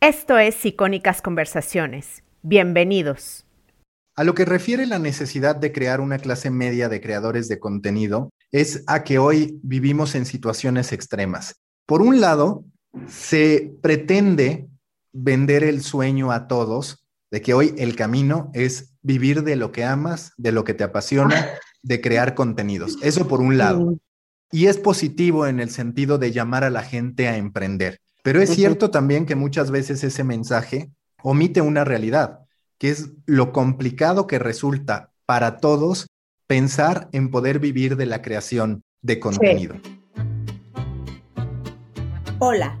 Esto es Icónicas Conversaciones. Bienvenidos. A lo que refiere la necesidad de crear una clase media de creadores de contenido es a que hoy vivimos en situaciones extremas. Por un lado, se pretende vender el sueño a todos de que hoy el camino es vivir de lo que amas, de lo que te apasiona, de crear contenidos. Eso por un lado. Y es positivo en el sentido de llamar a la gente a emprender. Pero es cierto también que muchas veces ese mensaje omite una realidad, que es lo complicado que resulta para todos pensar en poder vivir de la creación de contenido. Hola,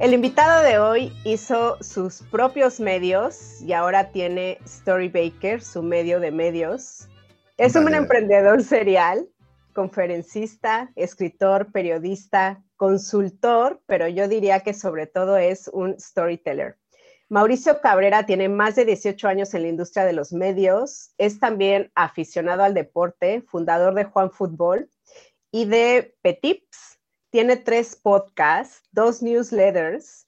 El invitado de hoy hizo sus propios medios y ahora tiene Storybaker, su medio de medios. Es un emprendedor serial, conferencista, escritor, periodista, consultor, pero yo diría que sobre todo es un storyteller. Mauricio Cabrera tiene más de 18 años en la industria de los medios, es también aficionado al deporte, fundador de Juan Fútbol y de Petips, tiene tres podcasts, dos newsletters.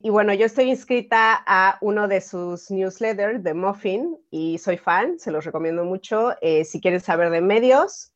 Y bueno, yo estoy inscrita a uno de sus newsletters de Muffin y soy fan, se los recomiendo mucho. Eh, si quieren saber de medios,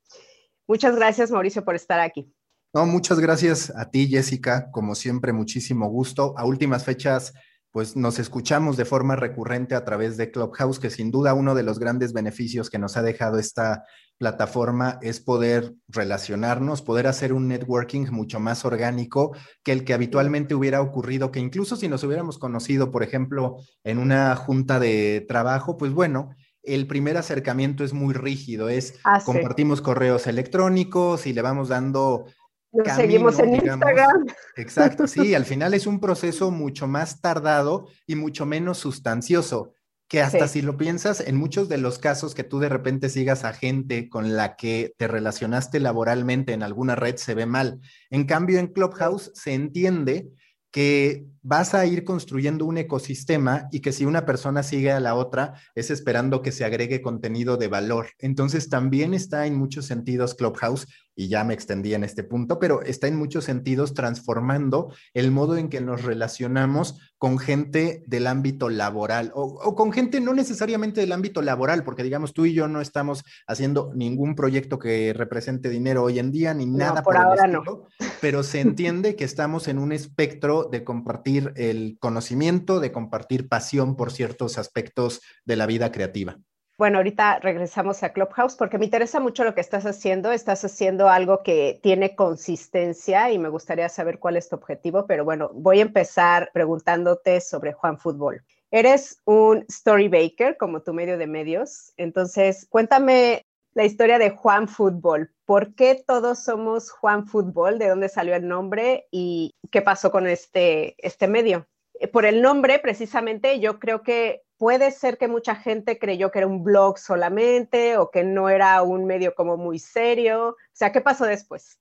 muchas gracias Mauricio por estar aquí. No, muchas gracias a ti, Jessica. Como siempre, muchísimo gusto. A últimas fechas, pues nos escuchamos de forma recurrente a través de Clubhouse, que sin duda uno de los grandes beneficios que nos ha dejado esta plataforma es poder relacionarnos, poder hacer un networking mucho más orgánico que el que habitualmente hubiera ocurrido, que incluso si nos hubiéramos conocido, por ejemplo, en una junta de trabajo, pues bueno, el primer acercamiento es muy rígido, es ah, compartimos correos electrónicos y le vamos dando nos seguimos en Instagram. Exacto, sí, al final es un proceso mucho más tardado y mucho menos sustancioso, que hasta si lo piensas, en muchos de los casos que tú de repente sigas a gente con la que te relacionaste laboralmente en alguna red se ve mal. En cambio, en Clubhouse se entiende que vas a ir construyendo un ecosistema y que si una persona sigue a la otra es esperando que se agregue contenido de valor. Entonces también está en muchos sentidos Clubhouse, y ya me extendí en este punto, pero está en muchos sentidos transformando el modo en que nos relacionamos con gente del ámbito laboral o, con gente no necesariamente del ámbito laboral, porque digamos tú y yo no estamos haciendo ningún proyecto que represente dinero hoy en día ni nada por, ahora no. pero se entiende que estamos en un espectro de compartir el conocimiento, de compartir pasión por ciertos aspectos de la vida creativa. Bueno, ahorita regresamos a Clubhouse porque me interesa mucho lo que estás haciendo. Estás haciendo algo que tiene consistencia y me gustaría saber cuál es tu objetivo, pero bueno, voy a empezar preguntándote sobre Juan Fútbol. Eres un storybaker como tu medio de medios, entonces cuéntame la historia de Juan Fútbol. ¿Por qué todos somos Juan Fútbol? ¿De dónde salió el nombre? ¿Y qué pasó con este, este medio? Eh, por el nombre, precisamente, yo creo que puede ser que mucha gente creyó que era un blog solamente o que no era un medio como muy serio. O sea, ¿qué pasó después?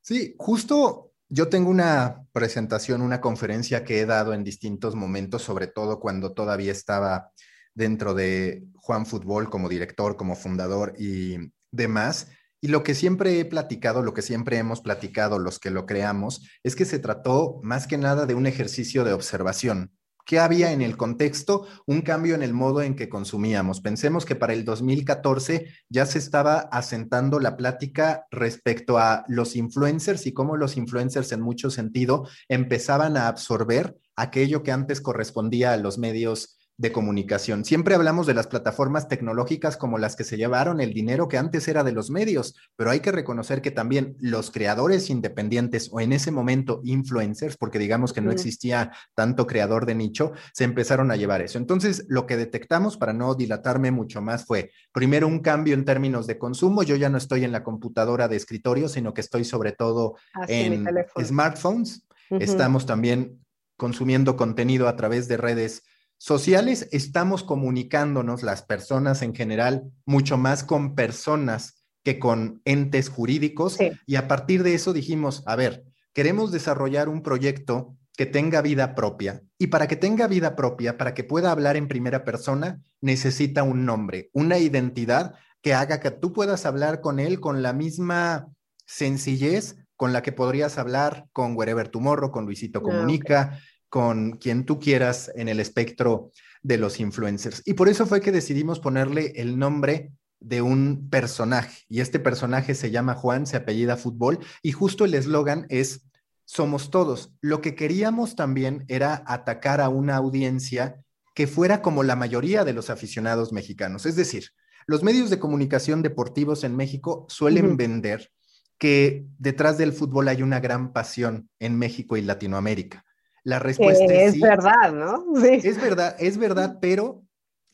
Sí, justo yo tengo una presentación, una conferencia que he dado en distintos momentos, sobre todo cuando todavía estaba dentro de Juan Fútbol como director, como fundador y demás. Y lo que siempre he platicado, lo que siempre hemos platicado los que lo creamos, es que se trató más que nada de un ejercicio de observación. ¿Qué había en el contexto? Un cambio en el modo en que consumíamos. Pensemos que para el 2014 ya se estaba asentando la plática respecto a los influencers y cómo los influencers en mucho sentido empezaban a absorber aquello que antes correspondía a los medios de comunicación. Siempre hablamos de las plataformas tecnológicas como las que se llevaron el dinero que antes era de los medios, pero hay que reconocer que también los creadores independientes o en ese momento influencers, porque digamos que no existía tanto creador de nicho, se empezaron a llevar eso. Entonces, lo que detectamos, para no dilatarme mucho más, fue primero un cambio en términos de consumo. Yo ya no estoy en la computadora de escritorio, sino que estoy sobre todo ah, en smartphones. Estamos también consumiendo contenido a través de redes sociales, estamos comunicándonos las personas en general mucho más con personas que con entes jurídicos. Y a partir de eso dijimos, a ver, queremos desarrollar un proyecto que tenga vida propia. Y para que tenga vida propia, para que pueda hablar en primera persona, necesita un nombre, una identidad que haga que tú puedas hablar con él con la misma sencillez con la que podrías hablar con Wherever Tomorrow, con Luisito ah, Comunica, con quien tú quieras en el espectro de los influencers. Y por eso fue que decidimos ponerle el nombre de un personaje. Y este personaje se llama Juan, se apellida Fútbol, y justo el eslogan es Somos todos. Lo que queríamos también era atacar a una audiencia que fuera como la mayoría de los aficionados mexicanos. Es decir, los medios de comunicación deportivos en México suelen vender que detrás del fútbol hay una gran pasión en México y Latinoamérica. La respuesta es, es verdad, ¿no? Sí. Es verdad, es verdad, pero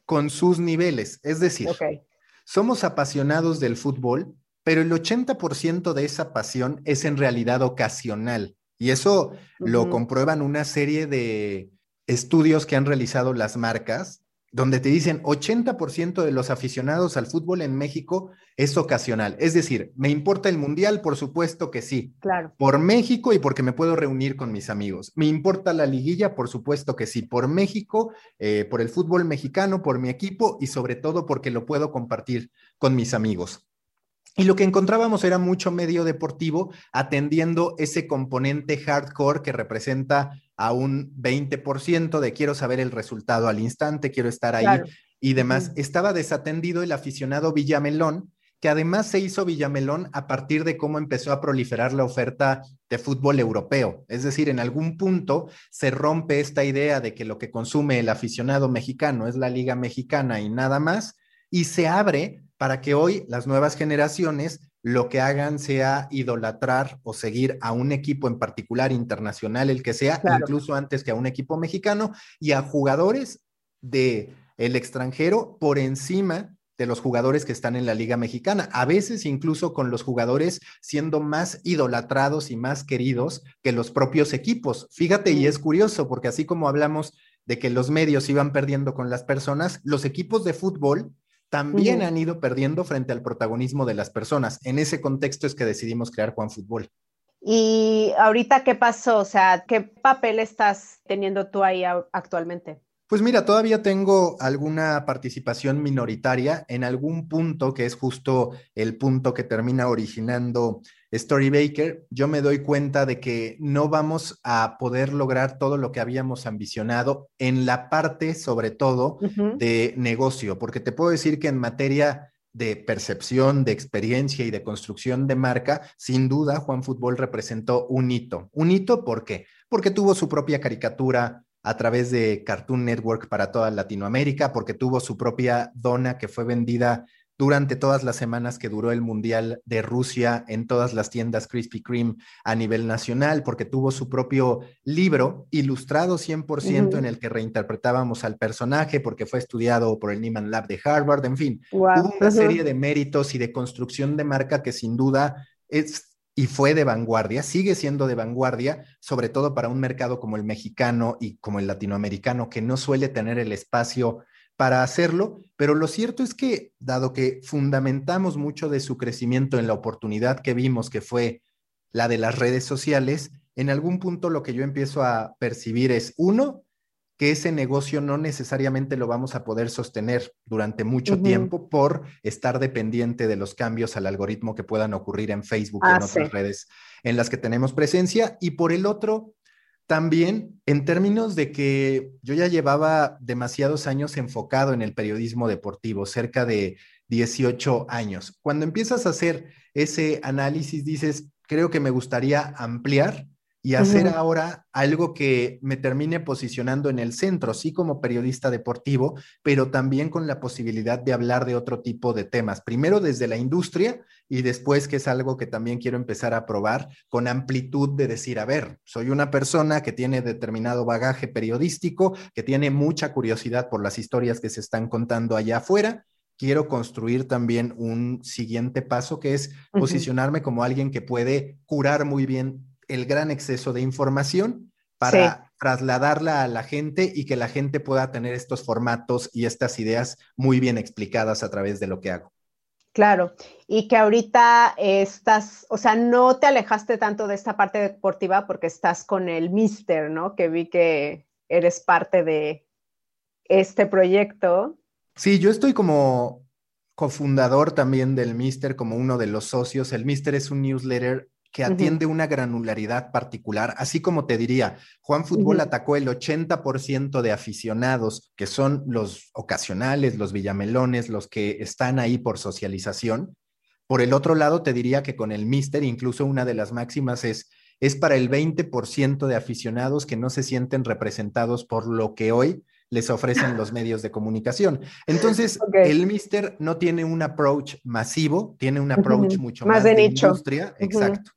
con sus niveles. Es decir, somos apasionados del fútbol, pero el 80% de esa pasión es en realidad ocasional. Y eso lo comprueban una serie de estudios que han realizado las marcas donde te dicen 80% de los aficionados al fútbol en México es ocasional. Es decir, ¿me importa el mundial? Por supuesto que sí. Claro. Por México y porque me puedo reunir con mis amigos. ¿Me importa la liguilla? Por supuesto que sí. Por México, eh, por el fútbol mexicano, por mi equipo y sobre todo porque lo puedo compartir con mis amigos. Y lo que encontrábamos era mucho medio deportivo atendiendo ese componente hardcore que representa a un 20% de quiero saber el resultado al instante, quiero estar ahí y demás. Estaba desatendido el aficionado Villamelón, que además se hizo Villamelón a partir de cómo empezó a proliferar la oferta de fútbol europeo. Es decir, en algún punto se rompe esta idea de que lo que consume el aficionado mexicano es la liga mexicana y nada más, y se abre para que hoy las nuevas generaciones lo que hagan sea idolatrar o seguir a un equipo en particular internacional, el que sea, incluso antes que a un equipo mexicano, y a jugadores de el extranjero por encima de los jugadores que están en la Liga Mexicana, a veces incluso con los jugadores siendo más idolatrados y más queridos que los propios equipos. Fíjate, y es curioso, porque así como hablamos de que los medios iban perdiendo con las personas, los equipos de fútbol también han ido perdiendo frente al protagonismo de las personas. En ese contexto es que decidimos crear Juan Fútbol. ¿Y ahorita qué pasó? O sea, ¿qué papel estás teniendo tú ahí actualmente? Pues mira, todavía tengo alguna participación minoritaria en algún punto que es justo el punto que termina originando Storybaker, yo me doy cuenta de que no vamos a poder lograr todo lo que habíamos ambicionado en la parte, sobre todo, de negocio, porque te puedo decir que en materia de percepción, de experiencia y de construcción de marca, sin duda Juan Fútbol representó un hito. Un hito, ¿por qué? Porque tuvo su propia caricatura a través de Cartoon Network para toda Latinoamérica, porque tuvo su propia dona que fue vendida durante todas las semanas que duró el Mundial de Rusia en todas las tiendas Krispy Kreme a nivel nacional, porque tuvo su propio libro ilustrado 100% en el que reinterpretábamos al personaje, porque fue estudiado por el Nieman Lab de Harvard, en fin, hubo una serie de méritos y de construcción de marca que sin duda es y fue de vanguardia, sigue siendo de vanguardia, sobre todo para un mercado como el mexicano y como el latinoamericano, que no suele tener el espacio para hacerlo, pero lo cierto es que, dado que fundamentamos mucho de su crecimiento en la oportunidad que vimos, que fue la de las redes sociales, en algún punto lo que yo empiezo a percibir es, uno, que ese negocio no necesariamente lo vamos a poder sostener durante mucho tiempo por estar dependiente de los cambios al algoritmo que puedan ocurrir en Facebook y en ah, otras redes en las que tenemos presencia. Y por el otro, también en términos de que yo ya llevaba demasiados años enfocado en el periodismo deportivo, cerca de 18 años. Cuando empiezas a hacer ese análisis, dices, creo que me gustaría ampliar y hacer ahora algo que me termine posicionando en el centro, sí como periodista deportivo, pero también con la posibilidad de hablar de otro tipo de temas. Primero desde la industria y después, que es algo que también quiero empezar a probar, con amplitud de decir, a ver, soy una persona que tiene determinado bagaje periodístico, que tiene mucha curiosidad por las historias que se están contando allá afuera quiero construir también un siguiente paso que es posicionarme como alguien que puede curar muy bien el gran exceso de información para trasladarla a la gente y que la gente pueda tener estos formatos y estas ideas muy bien explicadas a través de lo que hago. Claro, y que ahorita estás, o sea, no te alejaste tanto de esta parte deportiva porque estás con el Mister, ¿no? Que vi que eres parte de este proyecto. Sí, yo estoy como cofundador también del Mister, como uno de los socios. El Mister es un newsletter que atiende una granularidad particular, así como te diría, Juan Fútbol atacó el 80% de aficionados, que son los ocasionales, los villamelones, los que están ahí por socialización. Por el otro lado, te diría que con el Mister, incluso una de las máximas es, es para el 20% de aficionados que no se sienten representados por lo que hoy les ofrecen los medios de comunicación. Entonces, el Mister no tiene un approach masivo, tiene un approach mucho más, de, industria. Exacto.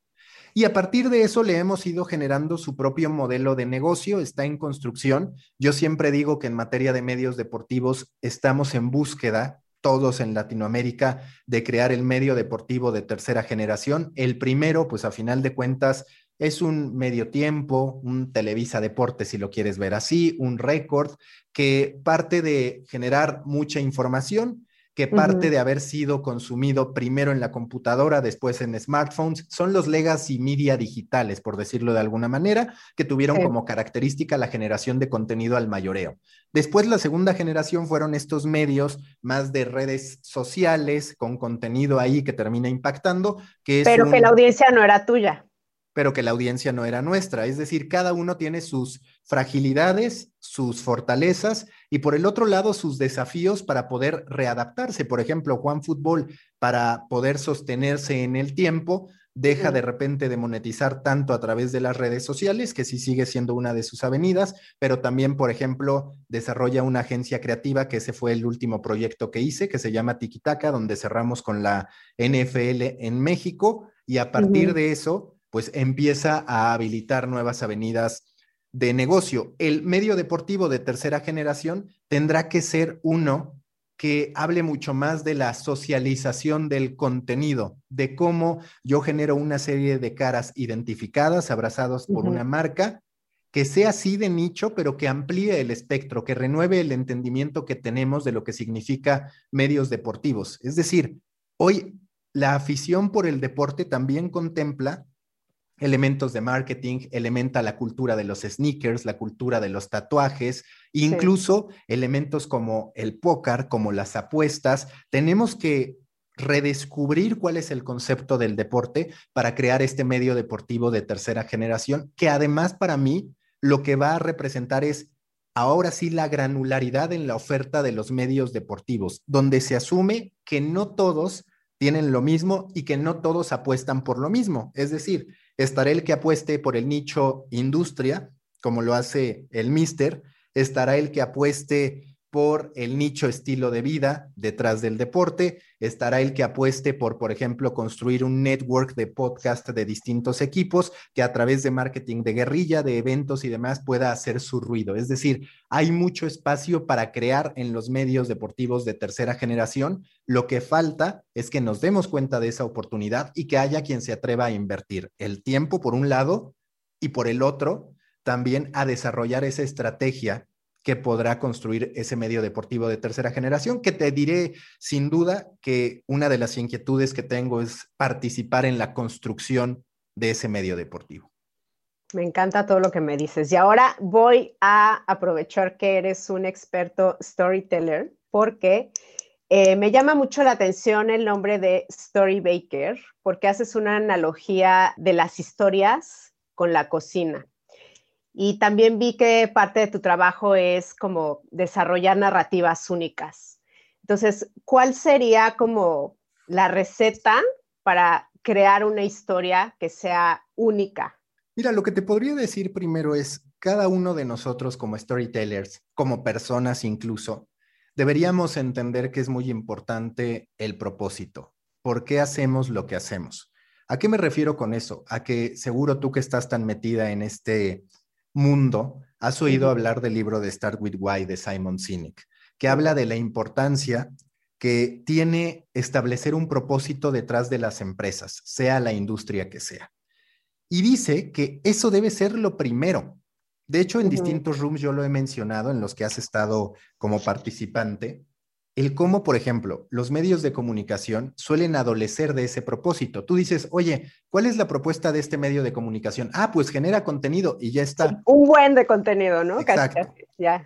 Y a partir de eso le hemos ido generando su propio modelo de negocio, está en construcción. Yo siempre digo que en materia de medios deportivos estamos en búsqueda, todos en Latinoamérica, de crear el medio deportivo de tercera generación. El primero, pues a final de cuentas, es un medio tiempo, un Televisa Deporte, si lo quieres ver así, un récord que parte de generar mucha información que parte de haber sido consumido primero en la computadora, después en smartphones, son los legacy media digitales, por decirlo de alguna manera, que tuvieron como característica la generación de contenido al mayoreo. Después la segunda generación fueron estos medios más de redes sociales, con contenido ahí que termina impactando, que Pero que la audiencia no era tuya pero que la audiencia no era nuestra. Es decir, cada uno tiene sus fragilidades, sus fortalezas y por el otro lado sus desafíos para poder readaptarse. Por ejemplo, Juan Fútbol, para poder sostenerse en el tiempo, deja de repente de monetizar tanto a través de las redes sociales, que sí sigue siendo una de sus avenidas, pero también, por ejemplo, desarrolla una agencia creativa, que ese fue el último proyecto que hice, que se llama Tikitaka, donde cerramos con la NFL en México y a partir de eso pues empieza a habilitar nuevas avenidas de negocio. El medio deportivo de tercera generación tendrá que ser uno que hable mucho más de la socialización del contenido, de cómo yo genero una serie de caras identificadas, abrazados por una marca, que sea así de nicho, pero que amplíe el espectro, que renueve el entendimiento que tenemos de lo que significa medios deportivos. Es decir, hoy la afición por el deporte también contempla elementos de marketing, elementa la cultura de los sneakers, la cultura de los tatuajes, incluso elementos como el póker, como las apuestas. Tenemos que redescubrir cuál es el concepto del deporte para crear este medio deportivo de tercera generación, que además para mí lo que va a representar es ahora sí la granularidad en la oferta de los medios deportivos, donde se asume que no todos tienen lo mismo y que no todos apuestan por lo mismo. Es decir, estará el que apueste por el nicho industria, como lo hace el Mister, estará el que apueste por el nicho estilo de vida detrás del deporte, estará el que apueste por, por ejemplo, construir un network de podcast de distintos equipos que a través de marketing de guerrilla, de eventos y demás pueda hacer su ruido. Es decir, hay mucho espacio para crear en los medios deportivos de tercera generación. Lo que falta es que nos demos cuenta de esa oportunidad y que haya quien se atreva a invertir el tiempo por un lado y por el otro también a desarrollar esa estrategia que podrá construir ese medio deportivo de tercera generación, que te diré sin duda que una de las inquietudes que tengo es participar en la construcción de ese medio deportivo. Me encanta todo lo que me dices. Y ahora voy a aprovechar que eres un experto storyteller porque eh, me llama mucho la atención el nombre de Story Baker porque haces una analogía de las historias con la cocina. Y también vi que parte de tu trabajo es como desarrollar narrativas únicas. Entonces, ¿cuál sería como la receta para crear una historia que sea única? Mira, lo que te podría decir primero es, cada uno de nosotros como storytellers, como personas incluso, deberíamos entender que es muy importante el propósito. ¿Por qué hacemos lo que hacemos? ¿A qué me refiero con eso? A que seguro tú que estás tan metida en este mundo, has oído hablar del libro de Start With Why de Simon Sinek, que habla de la importancia que tiene establecer un propósito detrás de las empresas, sea la industria que sea. Y dice que eso debe ser lo primero. De hecho, en distintos rooms yo lo he mencionado en los que has estado como participante, el cómo, por ejemplo, los medios de comunicación suelen adolecer de ese propósito. Tú dices, oye, ¿cuál es la propuesta de este medio de comunicación? Ah, pues genera contenido y ya está. un buen de contenido, ¿no? Exacto.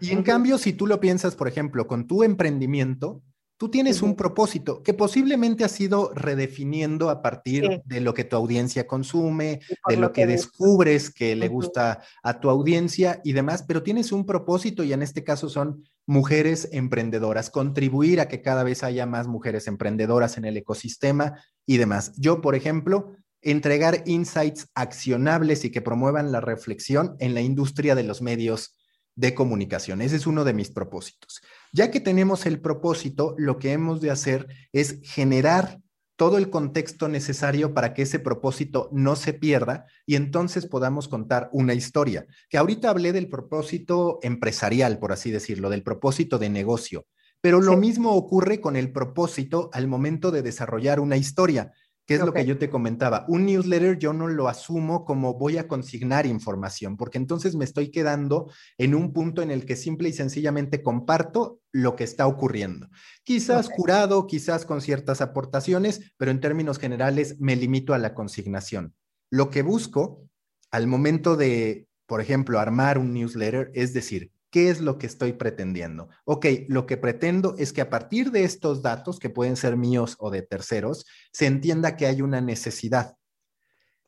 Y en cambio, si tú lo piensas, por ejemplo, con tu emprendimiento, Tú tienes un propósito que posiblemente has ido redefiniendo a partir de lo que tu audiencia consume, de lo, que, descubres que le gusta a tu audiencia y demás, pero tienes un propósito y en este caso son mujeres emprendedoras, contribuir a que cada vez haya más mujeres emprendedoras en el ecosistema y demás. Yo, por ejemplo, entregar insights accionables y que promuevan la reflexión en la industria de los medios de comunicación. Ese es uno de mis propósitos. Ya que tenemos el propósito, lo que hemos de hacer es generar todo el contexto necesario para que ese propósito no se pierda y entonces podamos contar una historia. Que ahorita hablé del propósito empresarial, por así decirlo, del propósito de negocio, pero lo mismo ocurre con el propósito al momento de desarrollar una historia que es lo que yo te comentaba. Un newsletter yo no lo asumo como voy a consignar información, porque entonces me estoy quedando en un punto en el que simple y sencillamente comparto lo que está ocurriendo. Quizás curado, quizás con ciertas aportaciones, pero en términos generales me limito a la consignación. Lo que busco al momento de, por ejemplo, armar un newsletter es decir, ¿Qué es lo que estoy pretendiendo? Ok, lo que pretendo es que a partir de estos datos, que pueden ser míos o de terceros, se entienda que hay una necesidad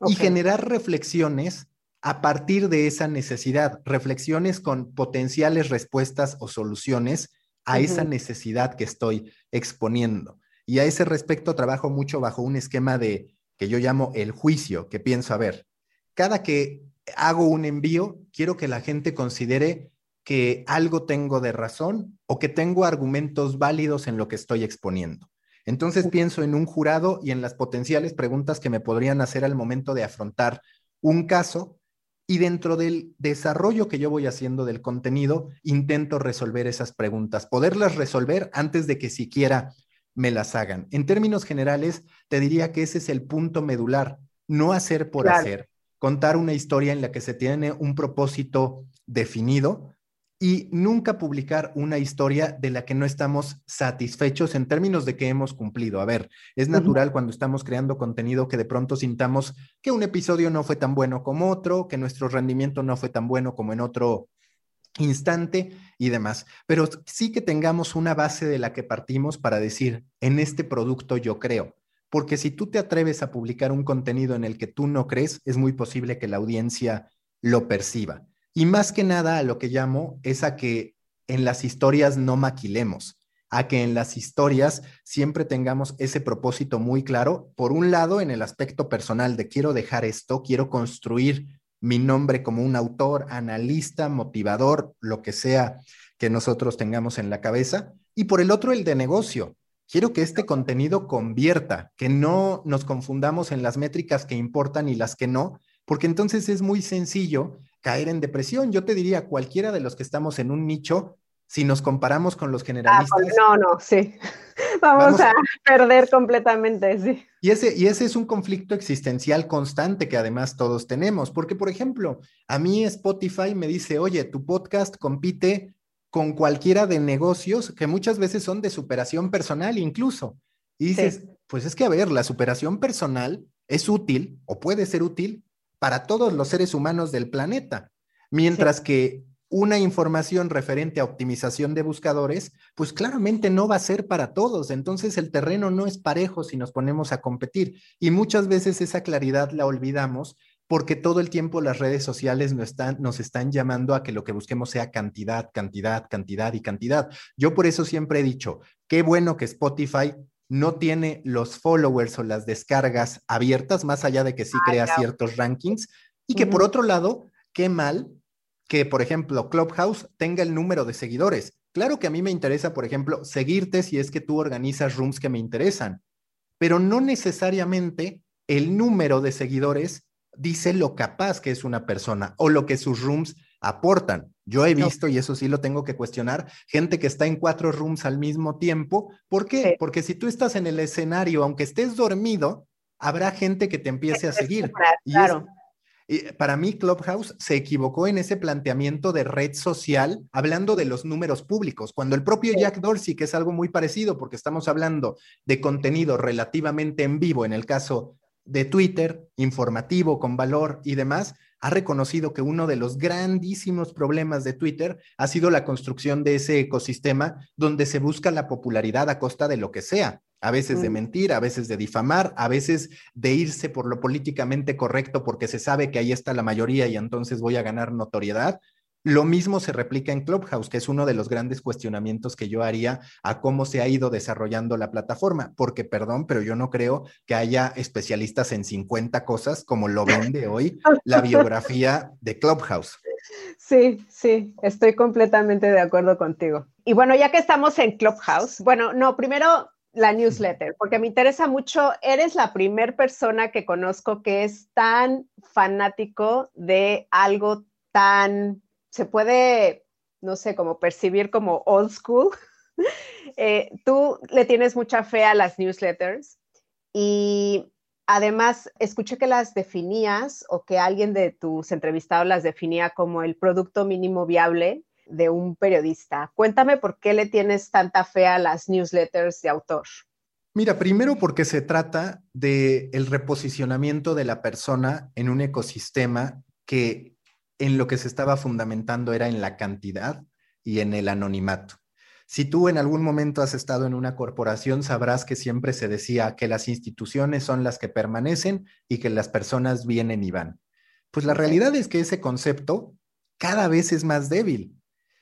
y generar reflexiones a partir de esa necesidad, reflexiones con potenciales respuestas o soluciones a esa necesidad que estoy exponiendo. Y a ese respecto trabajo mucho bajo un esquema de que yo llamo el juicio, que pienso, a ver, cada que hago un envío, quiero que la gente considere que algo tengo de razón o que tengo argumentos válidos en lo que estoy exponiendo. Entonces pienso en un jurado y en las potenciales preguntas que me podrían hacer al momento de afrontar un caso y dentro del desarrollo que yo voy haciendo del contenido, intento resolver esas preguntas, poderlas resolver antes de que siquiera me las hagan. En términos generales, te diría que ese es el punto medular, no hacer por hacer, contar una historia en la que se tiene un propósito definido, y nunca publicar una historia de la que no estamos satisfechos en términos de que hemos cumplido. A ver, es natural cuando estamos creando contenido que de pronto sintamos que un episodio no fue tan bueno como otro, que nuestro rendimiento no fue tan bueno como en otro instante y demás, pero sí que tengamos una base de la que partimos para decir, en este producto yo creo. Porque si tú te atreves a publicar un contenido en el que tú no crees, es muy posible que la audiencia lo perciba. Y más que nada a lo que llamo es a que en las historias no maquilemos, a que en las historias siempre tengamos ese propósito muy claro. Por un lado, en el aspecto personal de quiero dejar esto, quiero construir mi nombre como un autor, analista, motivador, lo que sea que nosotros tengamos en la cabeza. Y por el otro, el de negocio. Quiero que este contenido convierta, que no nos confundamos en las métricas que importan y las que no, porque entonces es muy sencillo caer en depresión. Yo te diría, cualquiera de los que estamos en un nicho, si nos comparamos con los ah, generalistas. no, no, sí. Vamos, a perder completamente, sí. Y ese, y ese es un conflicto existencial constante que además todos tenemos, porque por ejemplo, a mí Spotify me dice, oye, tu podcast compite con cualquiera de negocios que muchas veces son de superación personal incluso. Y dices, pues es que a ver, la superación personal es útil o puede ser útil para todos los seres humanos del planeta, mientras que una información referente a optimización de buscadores, pues claramente no va a ser para todos. Entonces el terreno no es parejo si nos ponemos a competir. Y muchas veces esa claridad la olvidamos porque todo el tiempo las redes sociales nos están, nos están llamando a que lo que busquemos sea cantidad, cantidad, cantidad y cantidad. Yo por eso siempre he dicho, qué bueno que Spotify no tiene los followers o las descargas abiertas, más allá de que sí crea ciertos rankings, y que por otro lado, qué mal que, por ejemplo, Clubhouse tenga el número de seguidores. Claro que a mí me interesa, por ejemplo, seguirte si es que tú organizas rooms que me interesan, pero no necesariamente el número de seguidores dice lo capaz que es una persona o lo que sus rooms aportan. Yo he visto, y eso sí lo tengo que cuestionar, gente que está en cuatro rooms al mismo tiempo. ¿Por qué? Porque si tú estás en el escenario, aunque estés dormido, habrá gente que te empiece a seguir. Y, para mí, Clubhouse se equivocó en ese planteamiento de red social, hablando de los números públicos, cuando el propio Jack Dorsey, que es algo muy parecido, porque estamos hablando de contenido relativamente en vivo, en el caso de Twitter, informativo, con valor y demás, ha reconocido que uno de los grandísimos problemas de Twitter ha sido la construcción de ese ecosistema donde se busca la popularidad a costa de lo que sea, a veces de mm. mentir, a veces de difamar, a veces de irse por lo políticamente correcto porque se sabe que ahí está la mayoría y entonces voy a ganar notoriedad. Lo mismo se replica en Clubhouse, que es uno de los grandes cuestionamientos que yo haría a cómo se ha ido desarrollando la plataforma, porque perdón, pero yo no creo que haya especialistas en 50 cosas como lo vende hoy la biografía de Clubhouse. Sí, sí, estoy completamente de acuerdo contigo. Y bueno, ya que estamos en Clubhouse, bueno, no, primero la newsletter, porque me interesa mucho, eres la primera persona que conozco que es tan fanático de algo tan se puede, no sé, como percibir como old school. Eh, tú le tienes mucha fe a las newsletters y además escuché que las definías o que alguien de tus entrevistados las definía como el producto mínimo viable de un periodista. Cuéntame por qué le tienes tanta fe a las newsletters de autor. Mira, primero porque se trata de el reposicionamiento de la persona en un ecosistema que en lo que se estaba fundamentando era en la cantidad y en el anonimato. Si tú en algún momento has estado en una corporación, sabrás que siempre se decía que las instituciones son las que permanecen y que las personas vienen y van. Pues la realidad es que ese concepto cada vez es más débil.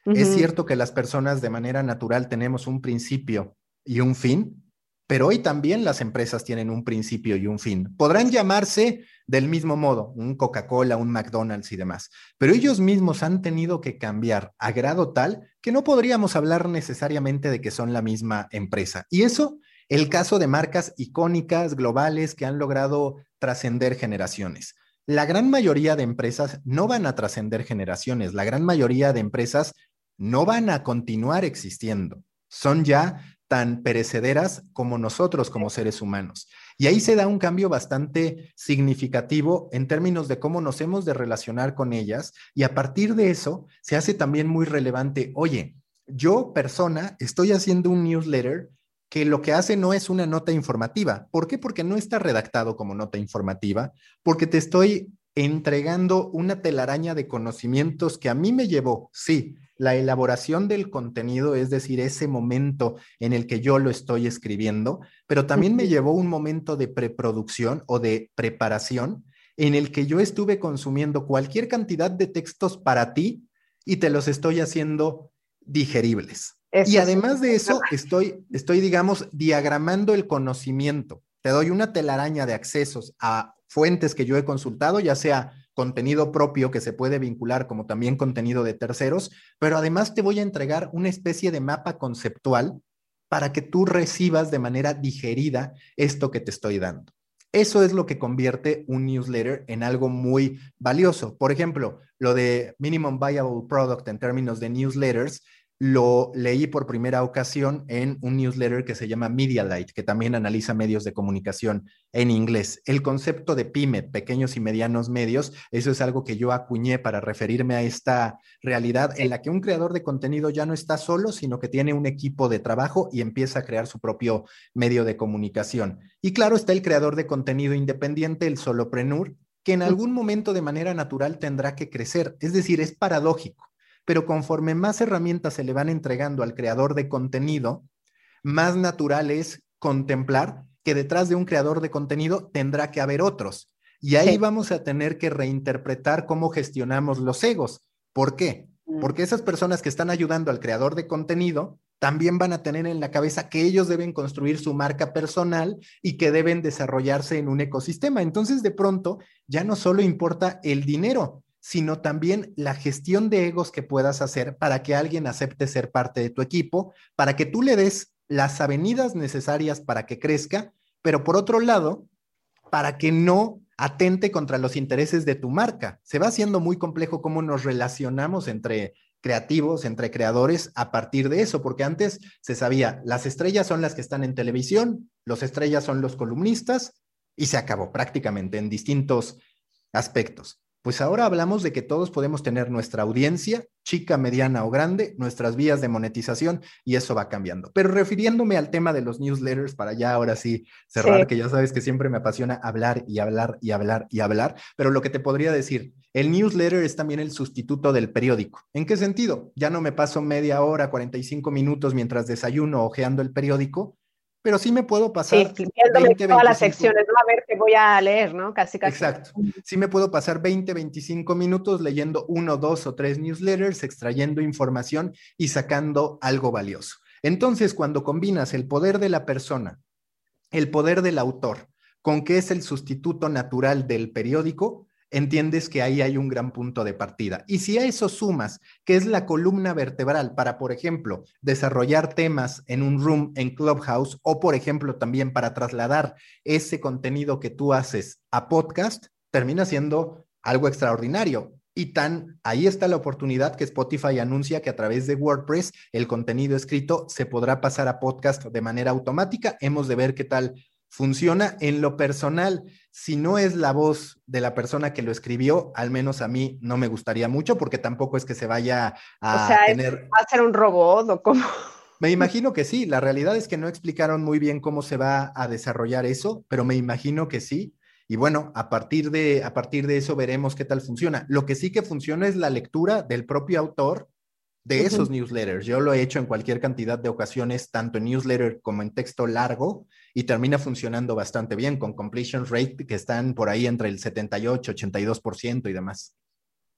Es cierto que las personas de manera natural tenemos un principio y un fin, pero hoy también las empresas tienen un principio y un fin. Podrán llamarse del mismo modo, un Coca-Cola, un McDonald's y demás, pero ellos mismos han tenido que cambiar a grado tal que no podríamos hablar necesariamente de que son la misma empresa. Y eso, el caso de marcas icónicas, globales, que han logrado trascender generaciones. La gran mayoría de empresas no van a trascender generaciones, la gran mayoría de empresas no van a continuar existiendo. Son ya tan perecederas como nosotros como seres humanos. Y ahí se da un cambio bastante significativo en términos de cómo nos hemos de relacionar con ellas y a partir de eso se hace también muy relevante, oye, yo persona estoy haciendo un newsletter que lo que hace no es una nota informativa. ¿Por qué? Porque no está redactado como nota informativa, porque te estoy entregando una telaraña de conocimientos que a mí me llevó, sí, la elaboración del contenido, es decir, ese momento en el que yo lo estoy escribiendo, pero también me llevó un momento de preproducción o de preparación en el que yo estuve consumiendo cualquier cantidad de textos para ti y te los estoy haciendo digeribles. y además de eso, estoy, estoy, digamos, diagramando el conocimiento. Te doy una telaraña de accesos a fuentes que yo he consultado, ya sea contenido propio que se puede vincular como también contenido de terceros, pero además te voy a entregar una especie de mapa conceptual para que tú recibas de manera digerida esto que te estoy dando. Eso es lo que convierte un newsletter en algo muy valioso. Por ejemplo, lo de Minimum Viable Product en términos de newsletters lo leí por primera ocasión en un newsletter que se llama Media Light, que también analiza medios de comunicación en inglés. El concepto de PYME, pequeños y medianos medios, eso es algo que yo acuñé para referirme a esta realidad en la que un creador de contenido ya no está solo, sino que tiene un equipo de trabajo y empieza a crear su propio medio de comunicación. Y claro, está el creador de contenido independiente, el solopreneur, que en algún momento de manera natural tendrá que crecer. Es decir, es paradójico pero conforme más herramientas se le van entregando al creador de contenido, más natural es contemplar que detrás de un creador de contenido tendrá que haber otros. Y ahí vamos a tener que reinterpretar cómo gestionamos los egos. ¿Por qué? Mm. Porque esas personas que están ayudando al creador de contenido también van a tener en la cabeza que ellos deben construir su marca personal y que deben desarrollarse en un ecosistema. Entonces, de pronto, ya no solo importa el dinero, sino también la gestión de egos que puedas hacer para que alguien acepte ser parte de tu equipo, para que tú le des las avenidas necesarias para que crezca, pero por otro lado, para que no atente contra los intereses de tu marca. Se va haciendo muy complejo cómo nos relacionamos entre creativos, entre creadores a partir de eso, porque antes se sabía, las estrellas son las que están en televisión, los estrellas son los columnistas y se acabó prácticamente en distintos aspectos. Pues ahora hablamos de que todos podemos tener nuestra audiencia, chica, mediana o grande, nuestras vías de monetización y eso va cambiando. Pero refiriéndome al tema de los newsletters, para ya ahora sí cerrar, que ya sabes que siempre me apasiona hablar y hablar y hablar y hablar, pero lo que te podría decir, el newsletter es también el sustituto del periódico. ¿En qué sentido? Ya no me paso media hora, 45 minutos mientras desayuno ojeando el periódico, pero sí me puedo pasar. Sí, 20, todas las secciones, ¿no? A ver qué voy a leer, ¿no? Casi, casi. Exacto. Sí me puedo pasar 20, 25 minutos leyendo uno, dos o tres newsletters, extrayendo información y sacando algo valioso. Entonces, cuando combinas el poder de la persona, el poder del autor, con que es el sustituto natural del periódico, entiendes que ahí hay un gran punto de partida. Y si a eso sumas, que es la columna vertebral para, por ejemplo, desarrollar temas en un room en Clubhouse o, por ejemplo, también para trasladar ese contenido que tú haces a podcast, termina siendo algo extraordinario. Y tan, ahí está la oportunidad que Spotify anuncia que a través de WordPress el contenido escrito se podrá pasar a podcast de manera automática. Hemos de ver qué tal funciona en lo personal. Si no es la voz de la persona que lo escribió, al menos a mí no me gustaría mucho porque tampoco es que se vaya a o sea, tener... ¿Va a ser un robot o cómo? Me imagino que sí. La realidad es que no explicaron muy bien cómo se va a desarrollar eso, pero me imagino que sí. Y bueno, a partir de, a partir de eso veremos qué tal funciona. Lo que sí que funciona es la lectura del propio autor de esos newsletters. Yo lo he hecho en cualquier cantidad de ocasiones, tanto en newsletter como en texto largo, y termina funcionando bastante bien con completion rate que están por ahí entre el 78, 82% y demás.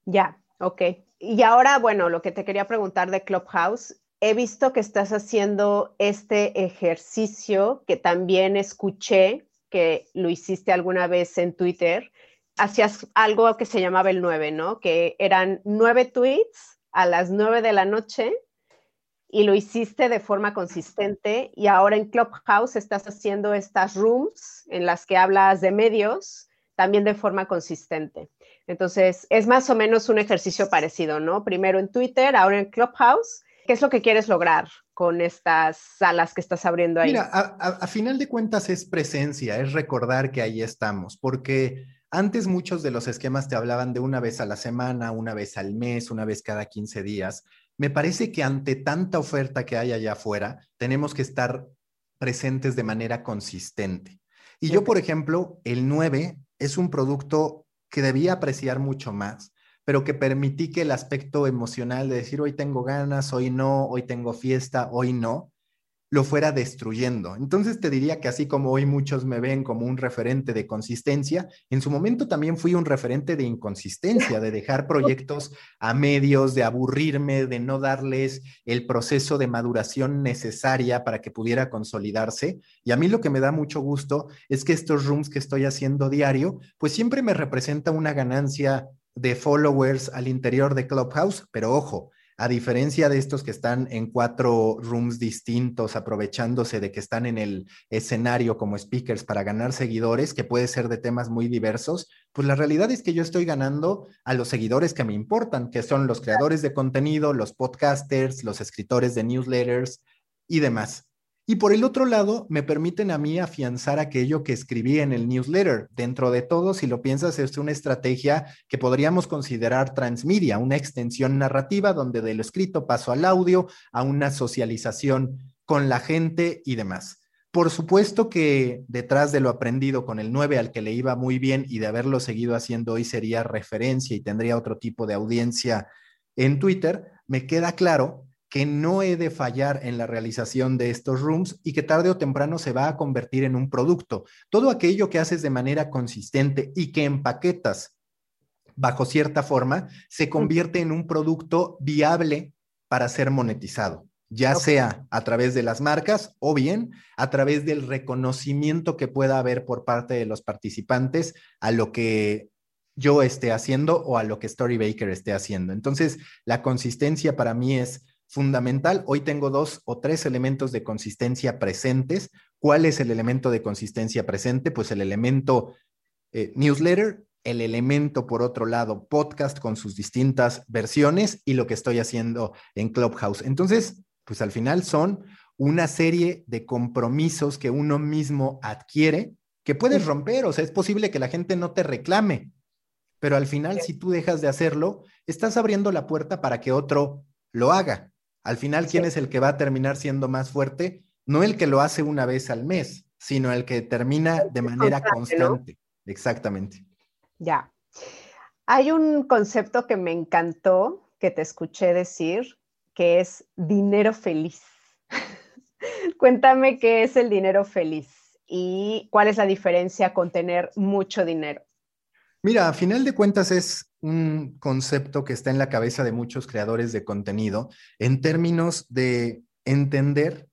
Ya, ok. Y ahora, bueno, lo que te quería preguntar de Clubhouse, he visto que estás haciendo este ejercicio que también escuché que lo hiciste alguna vez en Twitter. Hacías algo que se llamaba el 9, ¿no? Que eran nueve tweets a las 9 de la noche y lo hiciste de forma consistente y ahora en Clubhouse estás haciendo estas rooms en las que hablas de medios también de forma consistente. Entonces, es más o menos un ejercicio parecido, ¿no? Primero en Twitter, ahora en Clubhouse. ¿Qué es lo que quieres lograr con estas salas que estás abriendo ahí? Mira, a, a final de cuentas es presencia, es recordar que ahí estamos, porque antes muchos de los esquemas te hablaban de una vez a la semana, una vez al mes, una vez cada 15 días. Me parece que ante tanta oferta que hay allá afuera, tenemos que estar presentes de manera consistente. Y yo, por ejemplo, el 9 es un producto que debía apreciar mucho más, pero que permití que el aspecto emocional de decir hoy tengo ganas, hoy no, hoy tengo fiesta, hoy no, lo fuera destruyendo. Entonces te diría que así como hoy muchos me ven como un referente de consistencia, en su momento también fui un referente de inconsistencia, de dejar proyectos a medios, de aburrirme, de no darles el proceso de maduración necesaria para que pudiera consolidarse. Y a mí lo que me da mucho gusto es que estos rooms que estoy haciendo diario, pues siempre me representa una ganancia de followers al interior de Clubhouse, pero ojo, a diferencia de estos que están en cuatro rooms distintos, aprovechándose de que están en el escenario como speakers para ganar seguidores, que puede ser de temas muy diversos, pues la realidad es que yo estoy ganando a los seguidores que me importan, que son los creadores de contenido, los podcasters, los escritores de newsletters y demás. Y por el otro lado, me permiten a mí afianzar aquello que escribí en el newsletter. Dentro de todo, si lo piensas, es una estrategia que podríamos considerar transmedia, una extensión narrativa donde de lo escrito paso al audio, a una socialización con la gente y demás. Por supuesto que detrás de lo aprendido con el 9 al que le iba muy bien y de haberlo seguido haciendo hoy sería referencia y tendría otro tipo de audiencia en Twitter, me queda claro que no he de fallar en la realización de estos rooms y que tarde o temprano se va a convertir en un producto. Todo aquello que haces de manera consistente y que empaquetas bajo cierta forma, se convierte en un producto viable para ser monetizado, ya sea a través de las marcas o bien a través del reconocimiento que pueda haber por parte de los participantes a lo que yo esté haciendo o a lo que Storybaker esté haciendo. Entonces, la consistencia para mí es fundamental. Hoy tengo dos o tres elementos de consistencia presentes. ¿Cuál es el elemento de consistencia presente? Pues el elemento eh, newsletter, el elemento, por otro lado, podcast con sus distintas versiones y lo que estoy haciendo en Clubhouse. Entonces, pues al final son una serie de compromisos que uno mismo adquiere que puedes romper. O sea, es posible que la gente no te reclame, pero al final si tú dejas de hacerlo, estás abriendo la puerta para que otro lo haga. Al final, ¿quién es el que va a terminar siendo más fuerte? No el que lo hace una vez al mes, sino el que termina de manera constante. Exactamente. Ya. Hay un concepto que me encantó, que te escuché decir, que es dinero feliz. Cuéntame qué es el dinero feliz y cuál es la diferencia con tener mucho dinero. Mira, a final de cuentas es un concepto que está en la cabeza de muchos creadores de contenido en términos de entender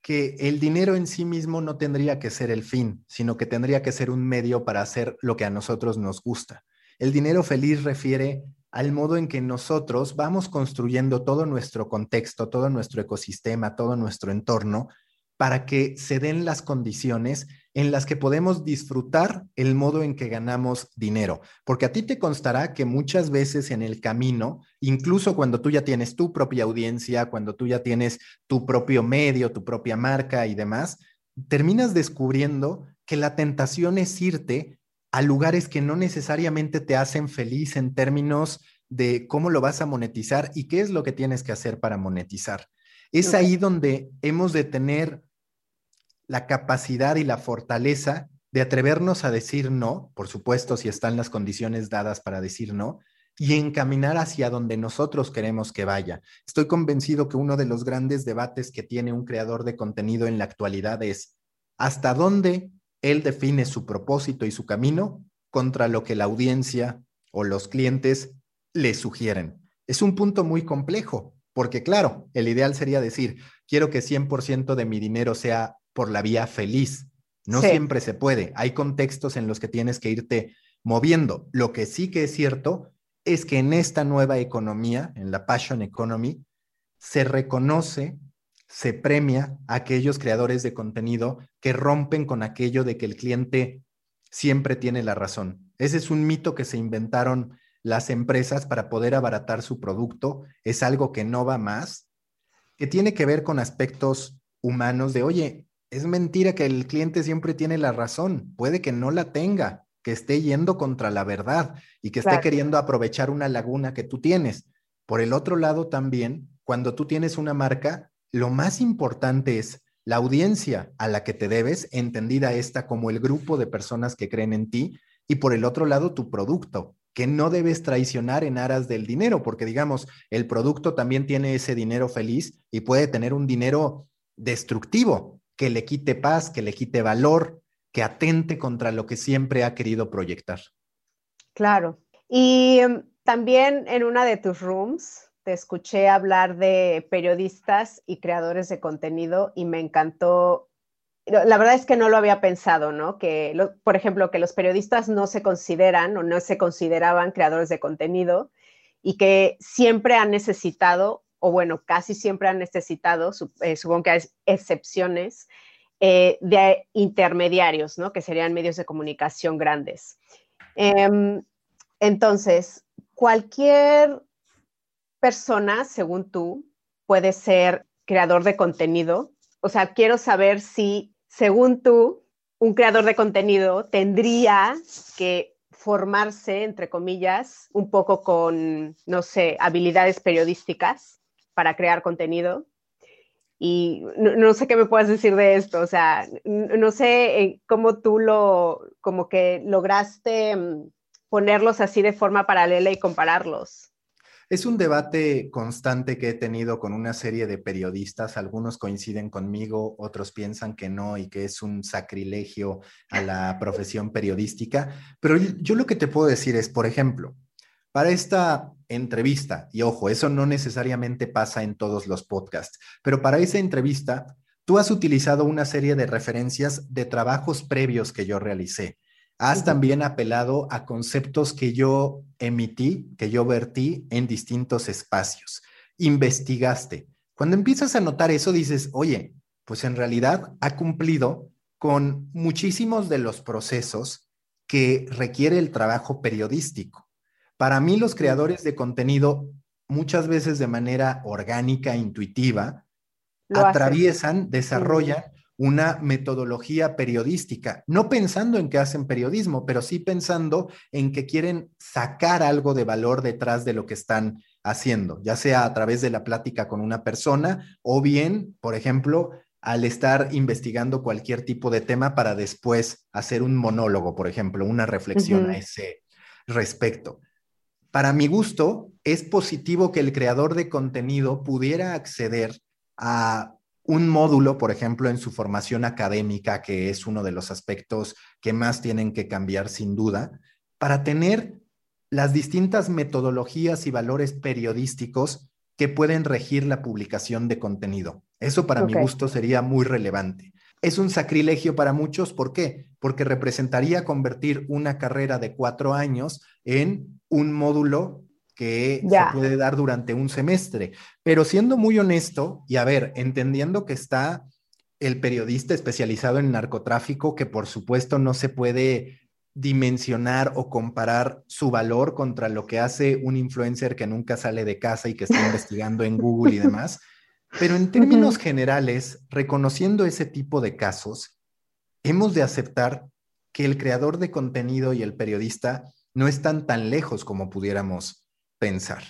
que el dinero en sí mismo no tendría que ser el fin, sino que tendría que ser un medio para hacer lo que a nosotros nos gusta. El dinero feliz refiere al modo en que nosotros vamos construyendo todo nuestro contexto, todo nuestro ecosistema, todo nuestro entorno, para que se den las condiciones en las que podemos disfrutar el modo en que ganamos dinero. Porque a ti te constará que muchas veces en el camino, incluso cuando tú ya tienes tu propia audiencia, cuando tú ya tienes tu propio medio, tu propia marca y demás, terminas descubriendo que la tentación es irte a lugares que no necesariamente te hacen feliz en términos de cómo lo vas a monetizar y qué es lo que tienes que hacer para monetizar. Es ahí donde hemos de tener la capacidad y la fortaleza de atrevernos a decir no, por supuesto, si están las condiciones dadas para decir no, y encaminar hacia donde nosotros queremos que vaya. Estoy convencido que uno de los grandes debates que tiene un creador de contenido en la actualidad es hasta dónde él define su propósito y su camino contra lo que la audiencia o los clientes le sugieren. Es un punto muy complejo, porque claro, el ideal sería decir, quiero que 100% de mi dinero sea por la vía feliz. No siempre se puede. Hay contextos en los que tienes que irte moviendo. Lo que sí que es cierto es que en esta nueva economía, en la Passion Economy, se reconoce, se premia a aquellos creadores de contenido que rompen con aquello de que el cliente siempre tiene la razón. Ese es un mito que se inventaron las empresas para poder abaratar su producto. Es algo que no va más, que tiene que ver con aspectos humanos de, oye, es mentira que el cliente siempre tiene la razón, puede que no la tenga, que esté yendo contra la verdad y que esté queriendo aprovechar una laguna que tú tienes. Por el otro lado también, cuando tú tienes una marca, lo más importante es la audiencia a la que te debes, entendida esta como el grupo de personas que creen en ti, y por el otro lado tu producto, que no debes traicionar en aras del dinero, porque digamos, el producto también tiene ese dinero feliz y puede tener un dinero destructivo, que le quite paz, que le quite valor, que atente contra lo que siempre ha querido proyectar. Claro. Y em, también en una de tus rooms te escuché hablar de periodistas y creadores de contenido y me encantó. La verdad es que no lo había pensado, ¿no? Que, por ejemplo, que los periodistas no se consideran o no se consideraban creadores de contenido y que siempre han necesitado o bueno, casi siempre han necesitado, eh, supongo que hay excepciones, eh, de intermediarios, ¿no? Que serían medios de comunicación grandes. Em, entonces, cualquier persona, según tú, puede ser creador de contenido. O sea, quiero saber si, según tú, un creador de contenido tendría que formarse, entre comillas, un poco con, no sé, habilidades periodísticas para crear contenido. Y no, sé qué me puedas decir de esto, o sea, no sé eh, cómo tú lo, como que lograste mm, ponerlos así de forma paralela y compararlos. Es un debate constante que he tenido con una serie de periodistas. Algunos coinciden conmigo, otros piensan que no y que es un sacrilegio a la profesión periodística. Pero yo lo que te puedo decir es, por ejemplo, para esta entrevista, y ojo, eso no necesariamente pasa en todos los podcasts, pero para esa entrevista, tú has utilizado una serie de referencias de trabajos previos que yo realicé. Has también apelado a conceptos que yo emití, que yo vertí en distintos espacios. Investigaste. Cuando empiezas a notar eso, dices, oye, pues en realidad ha cumplido con muchísimos de los procesos que requiere el trabajo periodístico. Para mí los creadores de contenido, muchas veces de manera orgánica, intuitiva, atraviesan, desarrollan una metodología periodística, no pensando en que hacen periodismo, pero sí pensando en que quieren sacar algo de valor detrás de lo que están haciendo, ya sea a través de la plática con una persona o bien, por ejemplo, al estar investigando cualquier tipo de tema para después hacer un monólogo, por ejemplo, una reflexión a ese respecto. Para mi gusto, es positivo que el creador de contenido pudiera acceder a un módulo, por ejemplo, en su formación académica, que es uno de los aspectos que más tienen que cambiar sin duda, para tener las distintas metodologías y valores periodísticos que pueden regir la publicación de contenido. Eso para mi gusto sería muy relevante. Es un sacrilegio para muchos, ¿por qué? Porque representaría convertir una carrera de cuatro años en un módulo que se puede dar durante un semestre. Pero siendo muy honesto, y a ver, entendiendo que está el periodista especializado en narcotráfico, que por supuesto no se puede dimensionar o comparar su valor contra lo que hace un influencer que nunca sale de casa y que está investigando en Google y demás. Pero en términos generales, reconociendo ese tipo de casos, hemos de aceptar que el creador de contenido y el periodista no están tan lejos como pudiéramos pensar.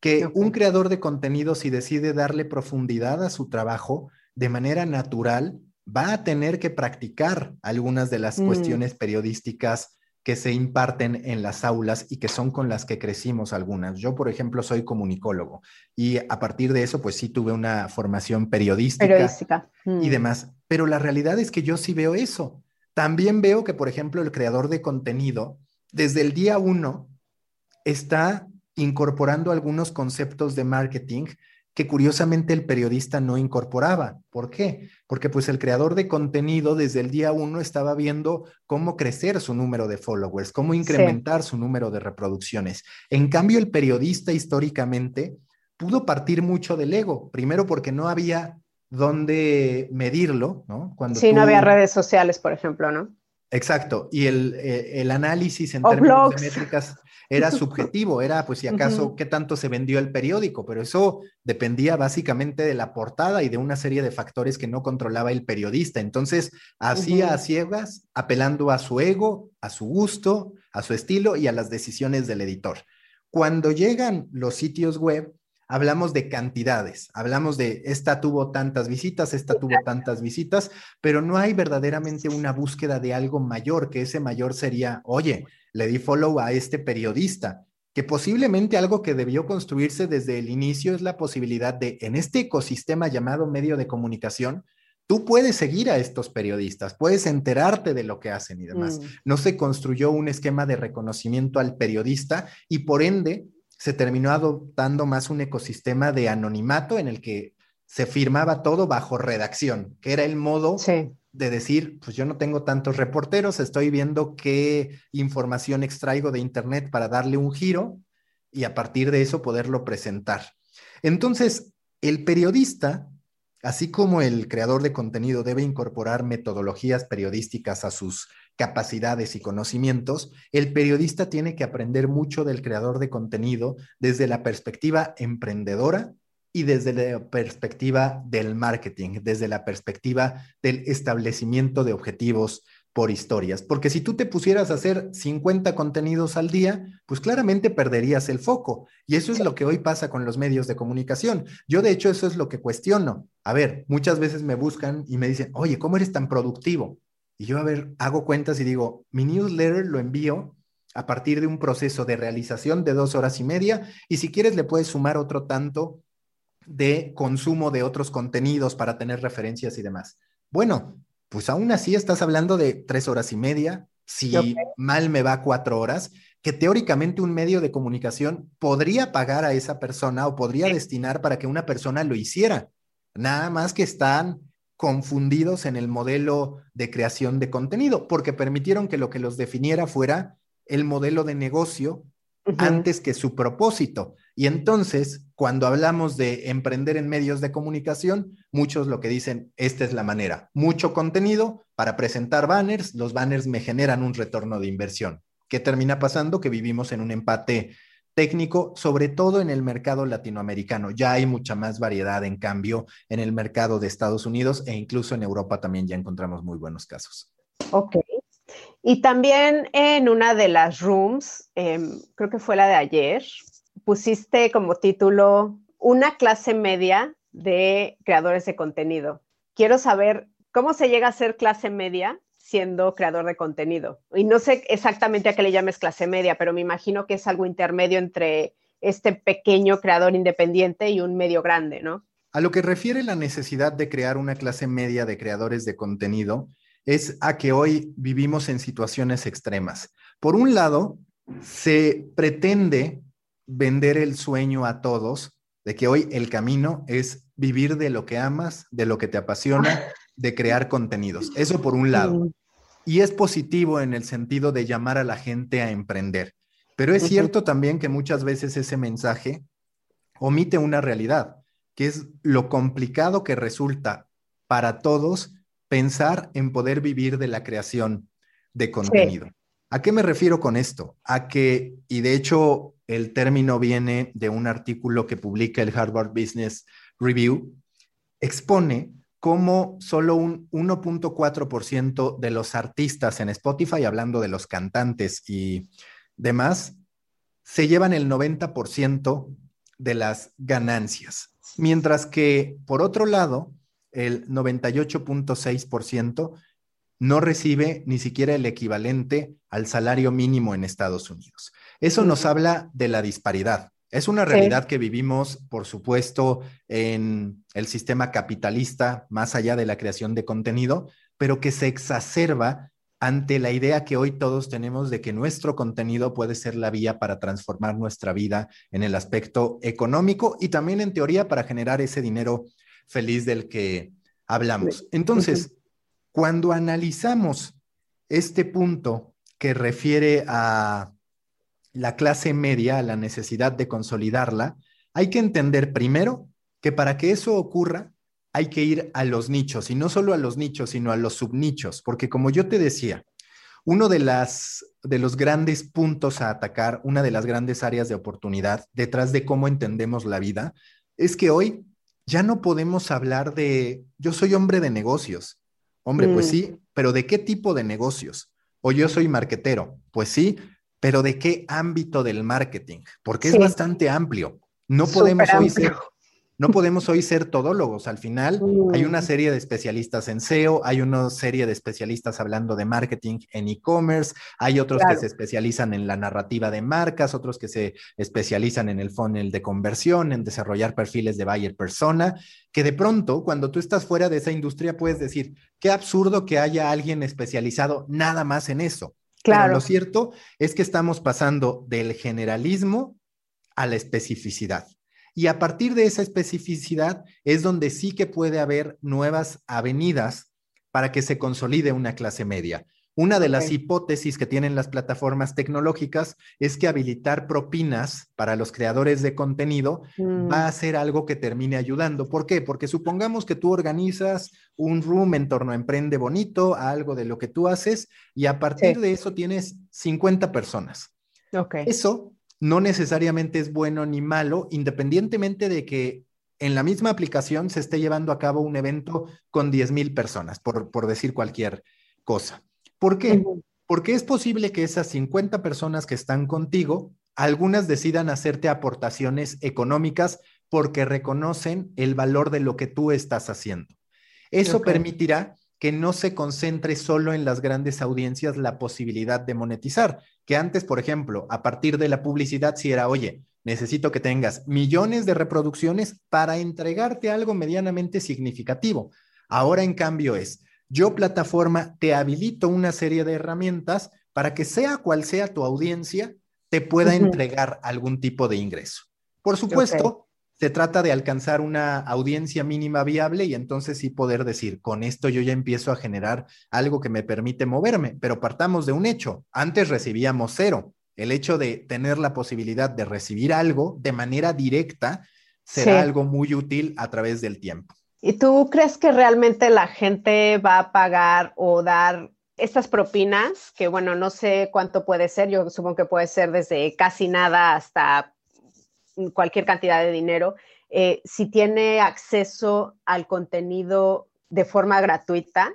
Que un creador de contenido, si decide darle profundidad a su trabajo de manera natural, va a tener que practicar algunas de las mm. cuestiones periodísticas que se imparten en las aulas y que son con las que crecimos algunas. Yo, por ejemplo, soy comunicólogo y a partir de eso, pues sí tuve una formación periodística, y mm. demás. Pero la realidad es que yo sí veo eso. También veo que, por ejemplo, el creador de contenido, desde el día uno, está incorporando algunos conceptos de marketing que curiosamente el periodista no incorporaba. ¿Por qué? Porque pues el creador de contenido desde el día uno estaba viendo cómo crecer su número de followers, cómo incrementar su número de reproducciones. En cambio, el periodista históricamente pudo partir mucho del ego, primero porque no había dónde medirlo, ¿no? Cuando sí, no había redes sociales, por ejemplo, ¿no? Exacto, y el, eh, análisis en términos de métricas era subjetivo, era pues si acaso qué tanto se vendió el periódico, pero eso dependía básicamente de la portada y de una serie de factores que no controlaba el periodista. Entonces, hacía a ciegas, apelando a su ego, a su gusto, a su estilo y a las decisiones del editor. Cuando llegan los sitios web, hablamos de cantidades, hablamos de esta tuvo tantas visitas, esta tuvo tantas visitas, pero no hay verdaderamente una búsqueda de algo mayor, que ese mayor sería, oye, le di follow a este periodista, que posiblemente algo que debió construirse desde el inicio es la posibilidad de, en este ecosistema llamado medio de comunicación, tú puedes seguir a estos periodistas, puedes enterarte de lo que hacen y demás. Mm. No se construyó un esquema de reconocimiento al periodista y por ende se terminó adoptando más un ecosistema de anonimato en el que se firmaba todo bajo redacción, que era el modo de decir, pues yo no tengo tantos reporteros, estoy viendo qué información extraigo de Internet para darle un giro y a partir de eso poderlo presentar. Entonces, el periodista, así como el creador de contenido, debe incorporar metodologías periodísticas a sus capacidades y conocimientos, el periodista tiene que aprender mucho del creador de contenido desde la perspectiva emprendedora y desde la perspectiva del marketing, desde la perspectiva del establecimiento de objetivos por historias. Porque si tú te pusieras a hacer 50 contenidos al día, pues claramente perderías el foco. Y eso es lo que hoy pasa con los medios de comunicación. Yo de hecho eso es lo que cuestiono. A ver, muchas veces me buscan y me dicen, oye, ¿cómo eres tan productivo? Y yo, a ver, hago cuentas y digo, mi newsletter lo envío a partir de un proceso de realización de dos horas y media y si quieres le puedes sumar otro tanto de consumo de otros contenidos para tener referencias y demás. Bueno, pues aún así estás hablando de tres horas y media, si mal me va cuatro horas, que teóricamente un medio de comunicación podría pagar a esa persona o podría destinar para que una persona lo hiciera. Nada más que están confundidos en el modelo de creación de contenido, porque permitieron que lo que los definiera fuera el modelo de negocio antes que su propósito. Y entonces, cuando hablamos de emprender en medios de comunicación, muchos lo que dicen, esta es la manera, mucho contenido para presentar banners, los banners me generan un retorno de inversión. ¿Qué termina pasando? Que vivimos en un empate técnico, sobre todo en el mercado latinoamericano. Ya hay mucha más variedad, en cambio, en el mercado de Estados Unidos e incluso en Europa también ya encontramos muy buenos casos. Ok. Y también en una de las rooms, em, creo que fue la de ayer, pusiste como título una clase media de creadores de contenido. Quiero saber cómo se llega a ser clase media siendo creador de contenido. Y no sé exactamente a qué le llames clase media, pero me imagino que es algo intermedio entre este pequeño creador independiente y un medio grande, ¿no? A lo que refiere la necesidad de crear una clase media de creadores de contenido es a que hoy vivimos en situaciones extremas. Por un lado, se pretende vender el sueño a todos de que hoy el camino es vivir de lo que amas, de lo que te apasiona, de crear contenidos. Eso por un lado. Y es positivo en el sentido de llamar a la gente a emprender. Pero es cierto también que muchas veces ese mensaje omite una realidad, que es lo complicado que resulta para todos pensar en poder vivir de la creación de contenido. ¿A qué me refiero con esto? A que, y de hecho el término viene de un artículo que publica el Harvard Business Review, expone cómo solo un 1.4% de los artistas en Spotify, hablando de los cantantes y demás, se llevan el 90% de las ganancias. Mientras que, por otro lado, el 98.6% no recibe ni siquiera el equivalente al salario mínimo en Estados Unidos. Eso nos habla de la disparidad. Es una realidad que vivimos, por supuesto, en el sistema capitalista, más allá de la creación de contenido, pero que se exacerba ante la idea que hoy todos tenemos de que nuestro contenido puede ser la vía para transformar nuestra vida en el aspecto económico y también en teoría para generar ese dinero feliz del que hablamos. Entonces, cuando analizamos este punto que refiere a la clase media, la necesidad de consolidarla, hay que entender primero que para que eso ocurra hay que ir a los nichos y no solo a los nichos, sino a los subnichos, porque como yo te decía, uno de, las, de los grandes puntos a atacar, una de las grandes áreas de oportunidad detrás de cómo entendemos la vida, es que hoy ya no podemos hablar de, yo soy hombre de negocios. Hombre, pues mm. sí, pero ¿de qué tipo de negocios? O yo soy marquetero. Pues sí, pero ¿de qué ámbito del marketing? Porque es bastante amplio. No podemos hoy ser, no podemos hoy ser todólogos. Al final hay una mm. serie de especialistas en SEO, hay una serie de especialistas hablando de marketing en e-commerce, hay otros que se especializan en la narrativa de marcas, otros que se especializan en el funnel de conversión, en desarrollar perfiles de buyer persona, que de pronto cuando tú estás fuera de esa industria puedes decir, qué absurdo que haya alguien especializado nada más en eso. Claro. lo cierto es que estamos pasando del generalismo a la especificidad. Y a partir de esa especificidad es donde sí que puede haber nuevas avenidas para que se consolide una clase media. Una de las hipótesis que tienen las plataformas tecnológicas es que habilitar propinas para los creadores de contenido va a mm. ser algo que termine ayudando. ¿Por qué? Porque supongamos que tú organizas un room en torno a Emprende Bonito, a algo de lo que tú haces, y a partir de eso tienes 50 personas. Okay. Eso no necesariamente es bueno ni malo, independientemente de que en la misma aplicación se esté llevando a cabo un evento con 10 mil personas, por, por decir cualquier cosa. ¿Por qué? Porque es posible que esas 50 personas que están contigo, algunas decidan hacerte aportaciones económicas porque reconocen el valor de lo que tú estás haciendo. Eso permitirá que no se concentre solo en las grandes audiencias la posibilidad de monetizar, que antes, por ejemplo, a partir de la publicidad, si era, oye, necesito que tengas millones de reproducciones para entregarte algo medianamente significativo. Ahora, en cambio, es, yo plataforma te habilito una serie de herramientas para que sea cual sea tu audiencia, te pueda entregar algún tipo de ingreso. Por supuesto, se trata de alcanzar una audiencia mínima viable y entonces sí poder decir, con esto yo ya empiezo a generar algo que me permite moverme, pero partamos de un hecho. Antes recibíamos cero. El hecho de tener la posibilidad de recibir algo de manera directa será algo muy útil a través del tiempo. ¿Y tú crees que realmente la gente va a pagar o dar estas propinas, que bueno, no sé cuánto puede ser, yo supongo que puede ser desde casi nada hasta cualquier cantidad de dinero, eh, si tiene acceso al contenido de forma gratuita,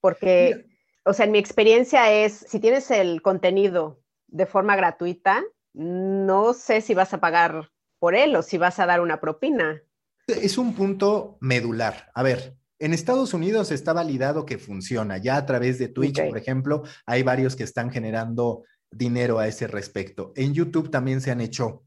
porque, o sea, en mi experiencia es, si tienes el contenido de forma gratuita, no sé si vas a pagar por él o si vas a dar una propina. Es un punto medular. A ver, en Estados Unidos está validado que funciona. Ya a través de Twitch, por ejemplo, hay varios que están generando dinero a ese respecto. En YouTube también se han hecho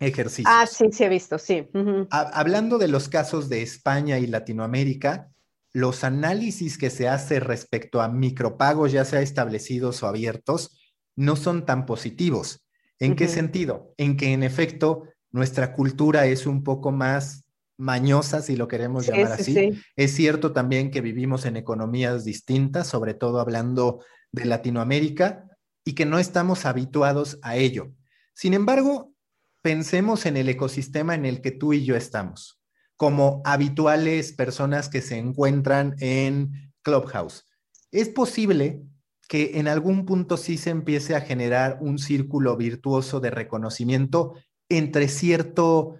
ejercicios. Ah, sí, sí he visto, sí. Hablando de los casos de España y Latinoamérica, los análisis que se hace respecto a micropagos, ya sea establecidos o abiertos, no son tan positivos. ¿En qué sentido? En que en efecto nuestra cultura es un poco más mañosa, si lo queremos llamar así. Es cierto también que vivimos en economías distintas, sobre todo hablando de Latinoamérica, y que no estamos habituados a ello. Sin embargo, pensemos en el ecosistema en el que tú y yo estamos como habituales personas que se encuentran en Clubhouse. Es posible que en algún punto sí se empiece a generar un círculo virtuoso de reconocimiento entre cierto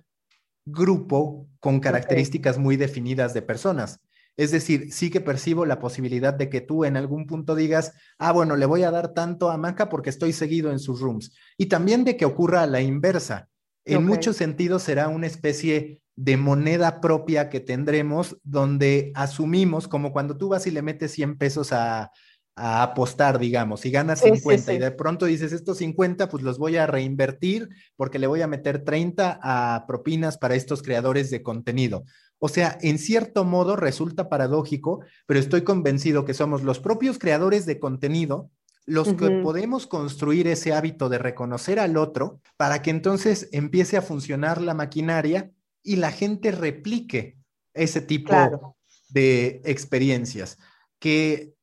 grupo con características muy definidas de personas. Es decir, sí que percibo la posibilidad de que tú en algún punto digas, ah, bueno, le voy a dar tanto a Maca porque estoy seguido en sus rooms. Y también de que ocurra a la inversa. En muchos sentidos será una especie de moneda propia que tendremos donde asumimos, como cuando tú vas y le metes 100 pesos a, apostar, digamos, y ganas 50 y de pronto dices, estos 50 pues los voy a reinvertir porque le voy a meter 30 a propinas para estos creadores de contenido. O sea, en cierto modo resulta paradójico, pero estoy convencido que somos los propios creadores de contenido los que podemos construir ese hábito de reconocer al otro para que entonces empiece a funcionar la maquinaria y la gente replique ese tipo de experiencias. Que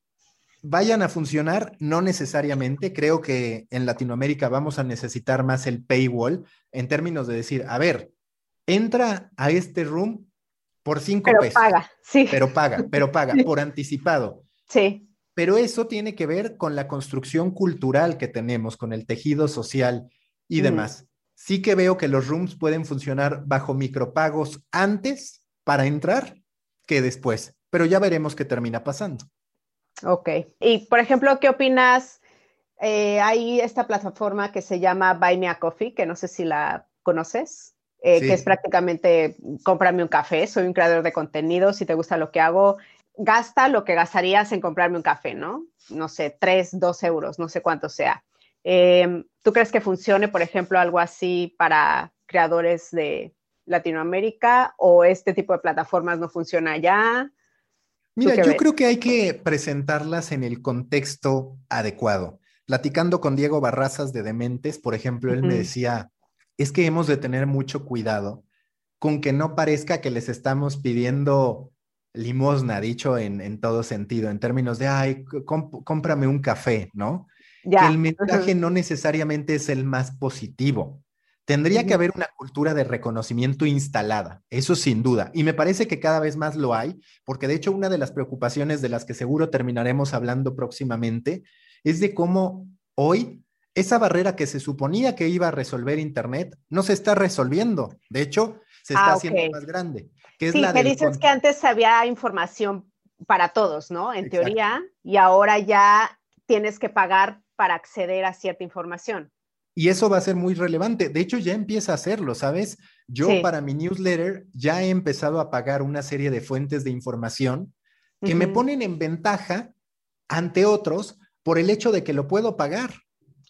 vayan a funcionar, no necesariamente. Creo que en Latinoamérica vamos a necesitar más el paywall en términos de decir, a ver, entra a este room por cinco pero pesos. Paga, sí. Pero paga, pero paga, por anticipado. Sí. Pero eso tiene que ver con la construcción cultural que tenemos, con el tejido social y demás sí que veo que los rooms pueden funcionar bajo micropagos antes para entrar que después, pero ya veremos qué termina pasando. Ok. Y por ejemplo, ¿qué opinas? Eh, hay esta plataforma que se llama Buy Me a Coffee, que no sé si la conoces, eh, que es prácticamente cómprame un café. Soy un creador de contenido. Si te gusta lo que hago, gasta lo que gastarías en comprarme un café, ¿no? No sé, 3, 2 euros, no sé cuánto sea. Em, ¿Tú crees que funcione, por ejemplo, algo así para creadores de Latinoamérica o este tipo de plataformas no funciona ya? Mira, yo creo que hay que presentarlas en el contexto adecuado. Platicando con Diego Barrazas de Dementes, por ejemplo, él me decía, es que hemos de tener mucho cuidado con que no parezca que les estamos pidiendo limosna, dicho en, todo sentido, en términos de, ay, cómprame un café, ¿no? que el mensaje no necesariamente es el más positivo. Tendría que haber una cultura de reconocimiento instalada, eso sin duda. Y me parece que cada vez más lo hay, porque de hecho una de las preocupaciones de las que seguro terminaremos hablando próximamente es de cómo hoy esa barrera que se suponía que iba a resolver Internet no se está resolviendo. De hecho, se está ah, haciendo más grande. Que sí, me dices que antes había información para todos, ¿no? En teoría, y ahora ya tienes que pagar para acceder a cierta información. Y eso va a ser muy relevante. De hecho, ya empieza a hacerlo, ¿sabes? Yo para mi newsletter ya he empezado a pagar una serie de fuentes de información que me ponen en ventaja ante otros por el hecho de que lo puedo pagar.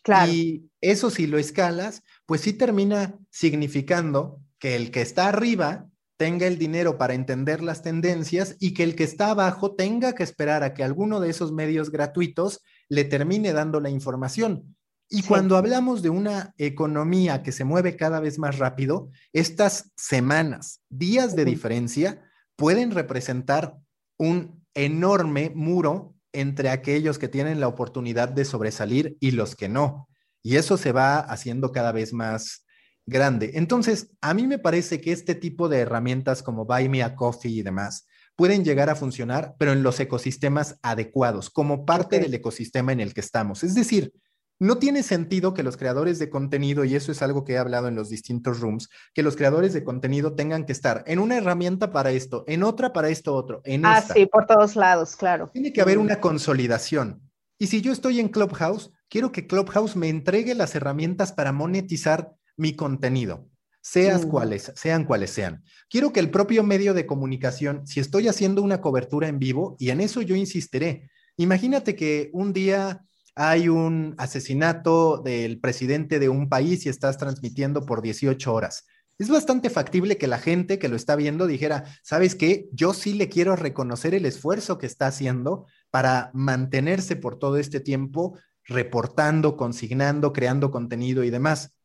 Claro. Y eso si lo escalas, pues sí termina significando que el que está arriba tenga el dinero para entender las tendencias y que el que está abajo tenga que esperar a que alguno de esos medios gratuitos le termine dando la información. Y cuando hablamos de una economía que se mueve cada vez más rápido, estas semanas, días de diferencia, pueden representar un enorme muro entre aquellos que tienen la oportunidad de sobresalir y los que no. Y eso se va haciendo cada vez más grande. Entonces, a mí me parece que este tipo de herramientas como Buy Me a Coffee y demás pueden llegar a funcionar, pero en los ecosistemas adecuados, como parte del ecosistema en el que estamos. Es decir, no tiene sentido que los creadores de contenido, y eso es algo que he hablado en los distintos rooms, que los creadores de contenido tengan que estar en una herramienta para esto, en otra para esto otro, en ah, sí, por todos lados, claro. Tiene que haber una consolidación. Y si yo estoy en Clubhouse, quiero que Clubhouse me entregue las herramientas para monetizar mi contenido, seas cuales, sean cuales sean. Quiero que el propio medio de comunicación, si estoy haciendo una cobertura en vivo, y en eso yo insistiré, imagínate que un día hay un asesinato del presidente de un país y estás transmitiendo por 18 horas. Es bastante factible que la gente que lo está viendo dijera, ¿sabes qué? Yo sí le quiero reconocer el esfuerzo que está haciendo para mantenerse por todo este tiempo reportando, consignando, creando contenido y demás.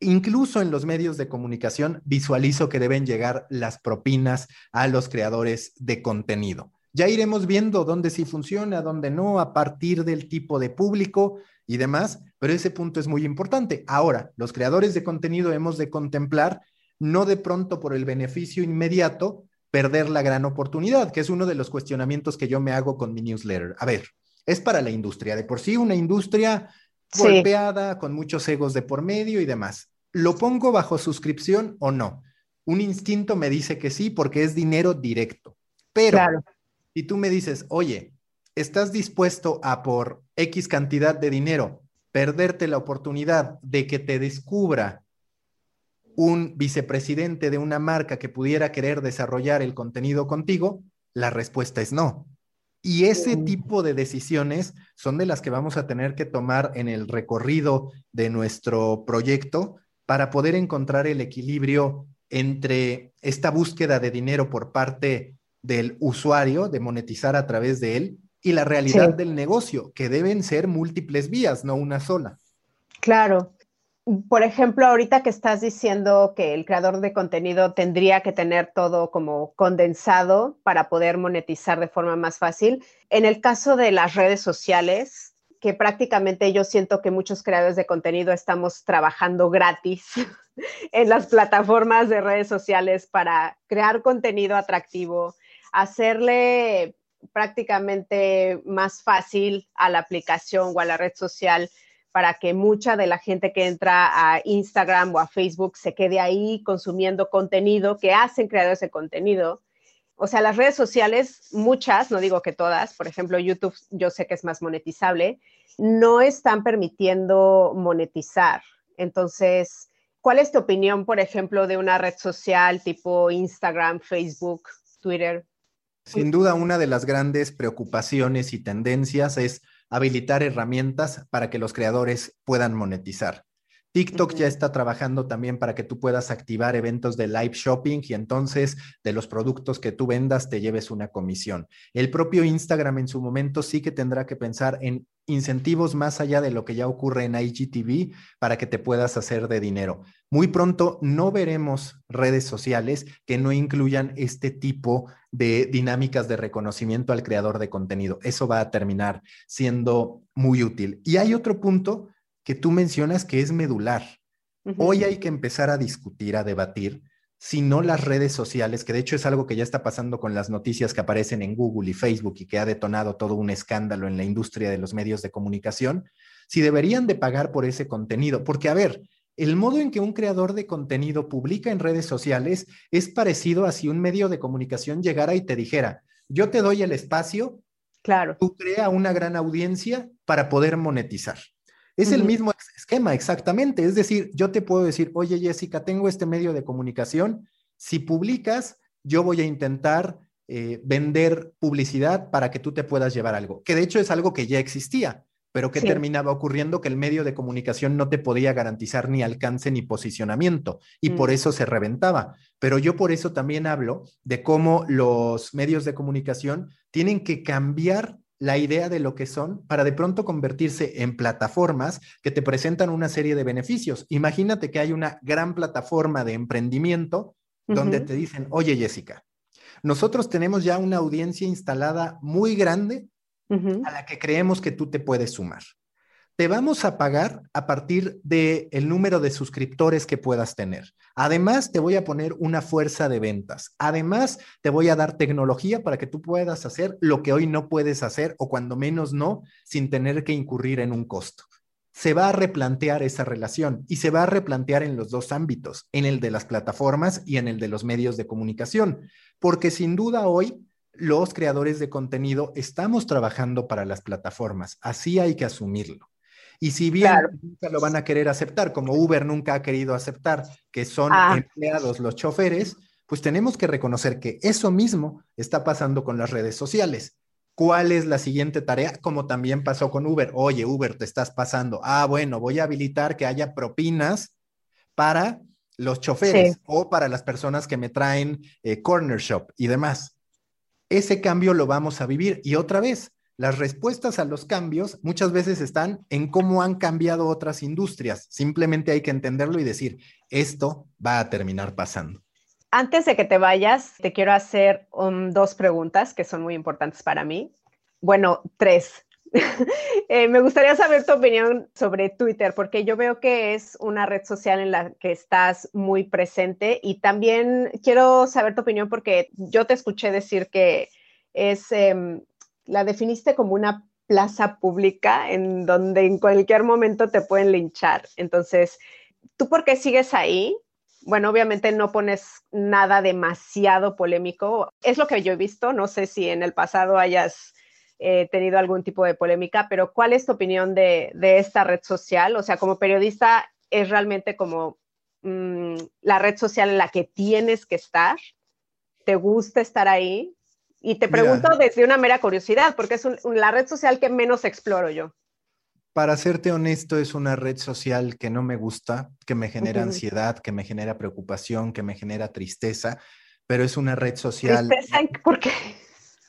Incluso en los medios de comunicación visualizo que deben llegar las propinas a los creadores de contenido. Ya iremos viendo dónde sí funciona, dónde no, a partir del tipo de público y demás, pero ese punto es muy importante. Ahora, los creadores de contenido hemos de contemplar, no de pronto por el beneficio inmediato, perder la gran oportunidad, que es uno de los cuestionamientos que yo me hago con mi newsletter. A ver, es para la industria, de por sí una industria golpeada, con muchos egos de por medio y demás. ¿Lo pongo bajo suscripción o no? Un instinto me dice que sí, porque es dinero directo. Pero si tú me dices, oye, ¿estás dispuesto a por X cantidad de dinero perderte la oportunidad de que te descubra un vicepresidente de una marca que pudiera querer desarrollar el contenido contigo? La respuesta es no. Y ese tipo de decisiones son de las que vamos a tener que tomar en el recorrido de nuestro proyecto para poder encontrar el equilibrio entre esta búsqueda de dinero por parte del usuario, de monetizar a través de él, y la realidad del negocio, que deben ser múltiples vías, no una sola. Claro. Por ejemplo, ahorita que estás diciendo que el creador de contenido tendría que tener todo como condensado para poder monetizar de forma más fácil, en el caso de las redes sociales, que prácticamente yo siento que muchos creadores de contenido estamos trabajando gratis en las plataformas de redes sociales para crear contenido atractivo, hacerle prácticamente más fácil a la aplicación o a la red social para que mucha de la gente que entra a Instagram o a Facebook se quede ahí consumiendo contenido que hacen creadores de contenido. O sea, las redes sociales, muchas, no digo que todas, por ejemplo, YouTube yo sé que es más monetizable, no están permitiendo monetizar. Entonces, ¿cuál es tu opinión, por ejemplo, de una red social tipo Instagram, Facebook, Twitter? Sin duda, una de las grandes preocupaciones y tendencias es habilitar herramientas para que los creadores puedan monetizar. TikTok ya está trabajando también para que tú puedas activar eventos de live shopping y entonces de los productos que tú vendas te lleves una comisión. El propio Instagram en su momento sí que tendrá que pensar en incentivos más allá de lo que ya ocurre en IGTV para que te puedas hacer de dinero. Muy pronto no veremos redes sociales que no incluyan este tipo de dinámicas de reconocimiento al creador de contenido. Eso va a terminar siendo muy útil. Y hay otro punto que tú mencionas que es medular. Hoy hay que empezar a discutir, a debatir, si no las redes sociales, que de hecho es algo que ya está pasando con las noticias que aparecen en Google y Facebook y que ha detonado todo un escándalo en la industria de los medios de comunicación, si deberían de pagar por ese contenido. Porque, a ver, el modo en que un creador de contenido publica en redes sociales es parecido a si un medio de comunicación llegara y te dijera, yo te doy el espacio, claro. tú crea una gran audiencia para poder monetizar. Es el mismo esquema, exactamente. Es decir, yo te puedo decir, oye Jessica, tengo este medio de comunicación, si publicas, yo voy a intentar eh, vender publicidad para que tú te puedas llevar algo, que de hecho es algo que ya existía, pero que terminaba ocurriendo que el medio de comunicación no te podía garantizar ni alcance ni posicionamiento y por mm. eso se reventaba. Pero yo por eso también hablo de cómo los medios de comunicación tienen que cambiar la idea de lo que son para de pronto convertirse en plataformas que te presentan una serie de beneficios. Imagínate que hay una gran plataforma de emprendimiento donde te dicen, oye Jessica, nosotros tenemos ya una audiencia instalada muy grande a la que creemos que tú te puedes sumar. Te vamos a pagar a partir del el número de suscriptores que puedas tener. Además, te voy a poner una fuerza de ventas. Además, te voy a dar tecnología para que tú puedas hacer lo que hoy no puedes hacer o cuando menos no, sin tener que incurrir en un costo. Se va a replantear esa relación y se va a replantear en los dos ámbitos, en el de las plataformas y en el de los medios de comunicación, porque sin duda hoy los creadores de contenido estamos trabajando para las plataformas, así hay que asumirlo. Y si bien nunca lo van a querer aceptar, como Uber nunca ha querido aceptar que son ah. empleados los choferes, pues tenemos que reconocer que eso mismo está pasando con las redes sociales. ¿Cuál es la siguiente tarea? Como también pasó con Uber. Oye, Uber, te estás pasando. Ah, bueno, voy a habilitar que haya propinas para los choferes o para las personas que me traen eh, corner shop y demás. Ese cambio lo vamos a vivir. Y otra vez, las respuestas a los cambios muchas veces están en cómo han cambiado otras industrias. Simplemente hay que entenderlo y decir, esto va a terminar pasando. Antes de que te vayas, te quiero hacer um, dos preguntas que son muy importantes para mí. Bueno, tres. Eh, me gustaría saber tu opinión sobre Twitter, porque yo veo que es una red social en la que estás muy presente y también quiero saber tu opinión porque yo te escuché decir que es em, la definiste como una plaza pública en donde en cualquier momento te pueden linchar. Entonces, ¿tú por qué sigues ahí? Bueno, obviamente no pones nada demasiado polémico. Es lo que yo he visto. No sé si en el pasado hayas eh, tenido algún tipo de polémica, pero ¿cuál es tu opinión de, esta red social? O sea, como periodista, ¿es realmente como mm, la red social en la que tienes que estar? ¿Te gusta estar ahí? Y te pregunto desde una mera curiosidad, porque es la red social que menos exploro yo. Para serte honesto, es una red social que no me gusta, que me genera ansiedad, que me genera preocupación, que me genera tristeza, pero es una red social. ¿Tristeza? ¿Por qué?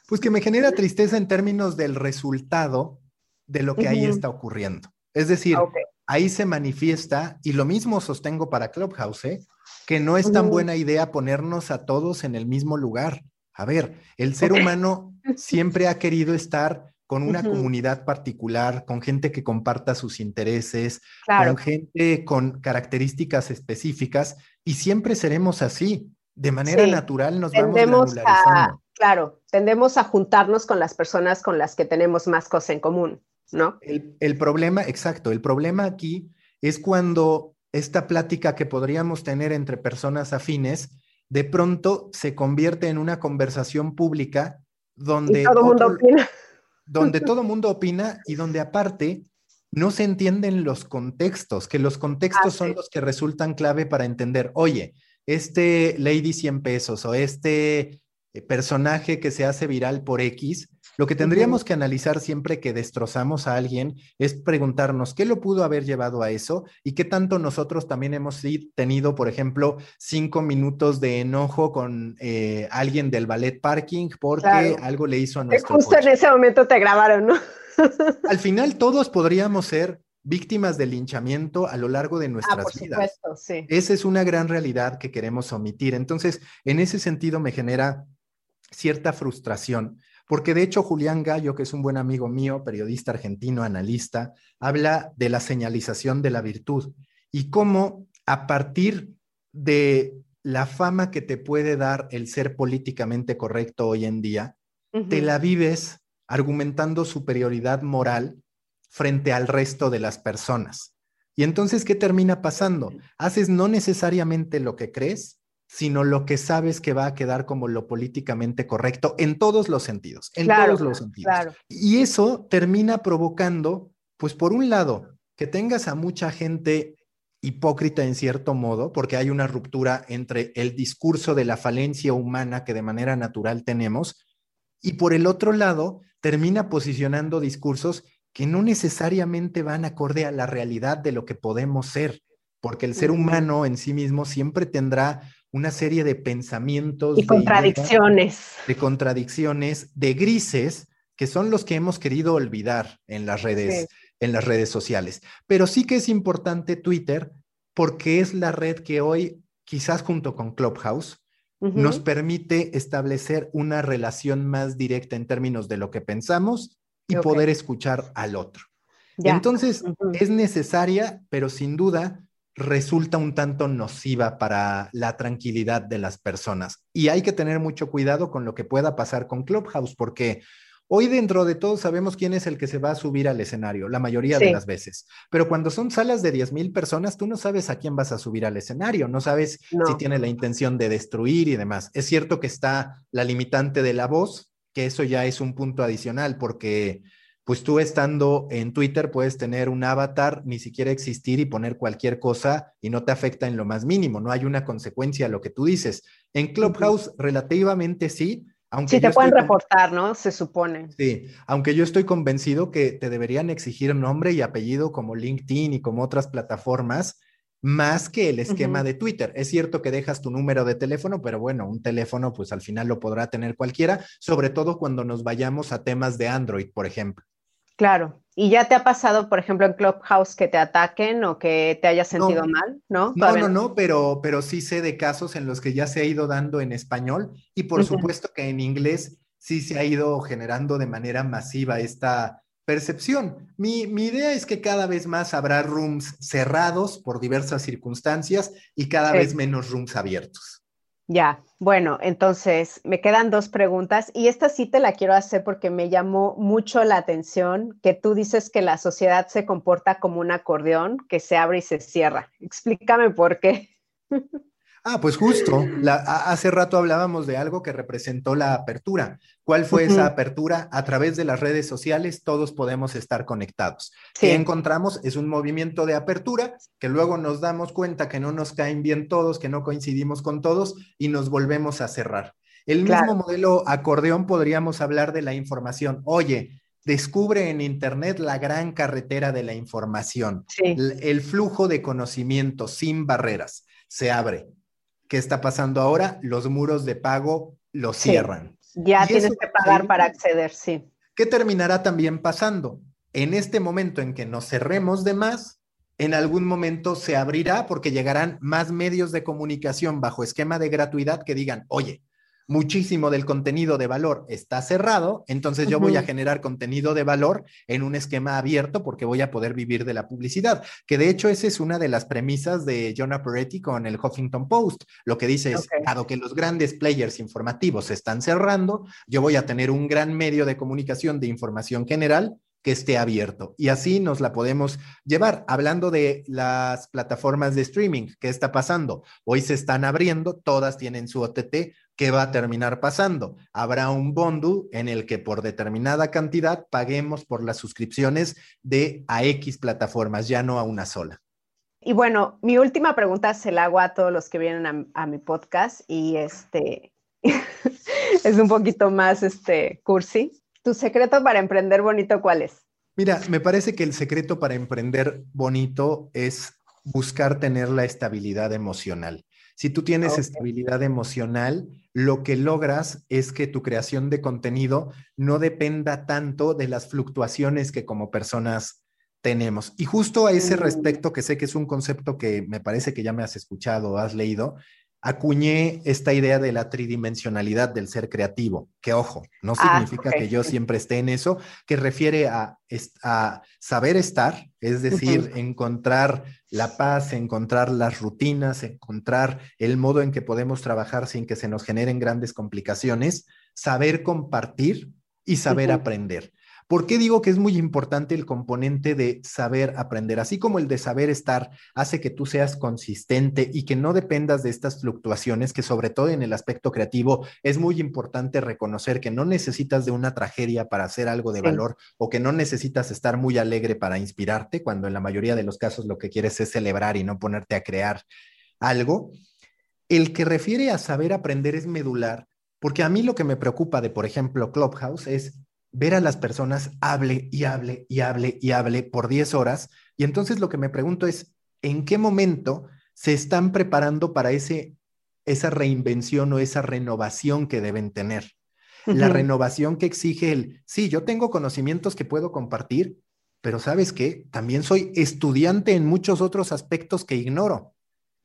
Pues que me genera tristeza en términos del resultado de lo que ahí está ocurriendo. Es decir, ah, ahí se manifiesta, y lo mismo sostengo para Clubhouse, ¿eh? que no es tan buena idea ponernos a todos en el mismo lugar. A ver, el ser humano siempre ha querido estar con una comunidad particular, con gente que comparta sus intereses, con gente con características específicas, y siempre seremos así. De manera natural nos vamos a, Claro, tendemos a juntarnos con las personas con las que tenemos más cosas en común, ¿no? El, el problema, exacto, el problema aquí es cuando esta plática que podríamos tener entre personas afines de pronto se convierte en una conversación pública donde todo mundo opina. Donde todo mundo opina y donde aparte no se entienden los contextos, que los contextos son los que resultan clave para entender, oye, este Lady 100 pesos o este eh, personaje que se hace viral por X, lo que tendríamos que analizar siempre que destrozamos a alguien es preguntarnos qué lo pudo haber llevado a eso y qué tanto nosotros también hemos tenido, por ejemplo, cinco minutos de enojo con eh, alguien del ballet parking porque algo le hizo a nuestro Justo en ese momento te grabaron, ¿no? Al final todos podríamos ser víctimas del linchamiento a lo largo de ah, nuestras por vidas. Supuesto, sí. Esa es una gran realidad que queremos omitir. Entonces, en ese sentido me genera cierta frustración porque de hecho Julián Gallo, que es un buen amigo mío, periodista argentino, analista, habla de la señalización de la virtud y cómo a partir de la fama que te puede dar el ser políticamente correcto hoy en día, te la vives argumentando superioridad moral frente al resto de las personas. Y entonces, ¿qué termina pasando? Haces no necesariamente lo que crees, sino lo que sabes que va a quedar como lo políticamente correcto en todos los sentidos, en todos los sentidos. Y eso termina provocando, pues por un lado, que tengas a mucha gente hipócrita en cierto modo, porque hay una ruptura entre el discurso de la falencia humana que de manera natural tenemos, y por el otro lado, termina posicionando discursos que no necesariamente van acorde a la realidad de lo que podemos ser, porque el ser humano en sí mismo siempre tendrá una serie de pensamientos. Y contradicciones. De, contradicciones, de grises, que son los que hemos querido olvidar en las redes, en las redes sociales. Pero sí que es importante Twitter porque es la red que hoy, quizás junto con Clubhouse, nos permite establecer una relación más directa en términos de lo que pensamos y poder escuchar al otro. Entonces, es necesaria, pero sin duda resulta un tanto nociva para la tranquilidad de las personas. Y hay que tener mucho cuidado con lo que pueda pasar con Clubhouse, porque hoy dentro de todo sabemos quién es el que se va a subir al escenario, la mayoría de las veces. Pero cuando son salas de 10 mil personas, tú no sabes a quién vas a subir al escenario, no sabes si tiene la intención de destruir y demás. Es cierto que está la limitante de la voz, que eso ya es un punto adicional, porque pues tú estando en Twitter puedes tener un avatar, ni siquiera existir y poner cualquier cosa y no te afecta en lo más mínimo, no hay una consecuencia a lo que tú dices. En Clubhouse relativamente sí, aunque... Sí, te pueden reportar, ¿no? Se supone. Sí, aunque yo estoy convencido que te deberían exigir nombre y apellido como LinkedIn y como otras plataformas, más que el esquema de Twitter. Es cierto que dejas tu número de teléfono, pero bueno, un teléfono pues al final lo podrá tener cualquiera, sobre todo cuando nos vayamos a temas de Android, por ejemplo. Claro. ¿Y ya te ha pasado, por ejemplo, en Clubhouse que te ataquen o que te hayas sentido mal? No, no, no, no, pero, pero sí sé de casos en los que ya se ha ido dando en español y por supuesto que en inglés sí se ha ido generando de manera masiva esta percepción. Mi, idea es que cada vez más habrá rooms cerrados por diversas circunstancias y cada vez menos rooms abiertos. Ya, bueno, entonces me quedan dos preguntas y esta sí te la quiero hacer porque me llamó mucho la atención que tú dices que la sociedad se comporta como un acordeón que se abre y se cierra. Explícame por qué. Ah, pues justo, hace rato hablábamos de algo que representó la apertura. ¿Cuál fue esa apertura? A través de las redes sociales todos podemos estar conectados. ¿Qué encontramos? Es un movimiento de apertura que luego nos damos cuenta que no nos caen bien todos, que no coincidimos con todos y nos volvemos a cerrar. El mismo modelo acordeón podríamos hablar de la información. Oye, descubre en Internet la gran carretera de la información, el flujo de conocimiento sin barreras. Se abre ¿Qué está pasando ahora? Los muros de pago los cierran. Ya tienes que pagar para acceder, sí. ¿Qué terminará también pasando? En este momento en que nos cerremos de más, en algún momento se abrirá porque llegarán más medios de comunicación bajo esquema de gratuidad que digan, oye, muchísimo del contenido de valor está cerrado, entonces yo voy a generar contenido de valor en un esquema abierto porque voy a poder vivir de la publicidad, que de hecho esa es una de las premisas de John Peretti con el Huffington Post. Lo que dice es, dado que los grandes players informativos se están cerrando, yo voy a tener un gran medio de comunicación de información general que esté abierto. Y así nos la podemos llevar. Hablando de las plataformas de streaming, ¿qué está pasando? Hoy se están abriendo, todas tienen su OTT. ¿Qué va a terminar pasando? Habrá un bundle en el que por determinada cantidad paguemos por las suscripciones de a X plataformas, ya no a una sola. Y bueno, mi última pregunta se la hago a todos los que vienen a, a mi podcast y este es un poquito más este cursi, ¿Tu secreto para emprender bonito cuál es? Mira, me parece que el secreto para emprender bonito es buscar tener la estabilidad emocional. Si tú tienes estabilidad emocional, lo que logras es que tu creación de contenido no dependa tanto de las fluctuaciones que como personas tenemos. Y justo a ese respecto, que sé que es un concepto que me parece que ya me has escuchado, has leído, acuñé esta idea de la tridimensionalidad del ser creativo, que ojo, no ah, significa que yo siempre esté en eso, que refiere a, saber estar, es decir, encontrar la paz, encontrar las rutinas, encontrar el modo en que podemos trabajar sin que se nos generen grandes complicaciones, saber compartir y saber aprender. ¿Por qué digo que es muy importante el componente de saber aprender? Así como el de saber estar hace que tú seas consistente y que no dependas de estas fluctuaciones, que sobre todo en el aspecto creativo es muy importante reconocer que no necesitas de una tragedia para hacer algo de valor o que no necesitas estar muy alegre para inspirarte, cuando en la mayoría de los casos lo que quieres es celebrar y no ponerte a crear algo. El que refiere a saber aprender es medular, porque a mí lo que me preocupa de, por ejemplo, Clubhouse es ver a las personas hable y hable y hable y hable por 10 horas. Y entonces lo que me pregunto es, ¿en qué momento se están preparando para ese, esa reinvención o esa renovación que deben tener? La renovación que exige el, sí, yo tengo conocimientos que puedo compartir, pero sabes qué, también soy estudiante en muchos otros aspectos que ignoro.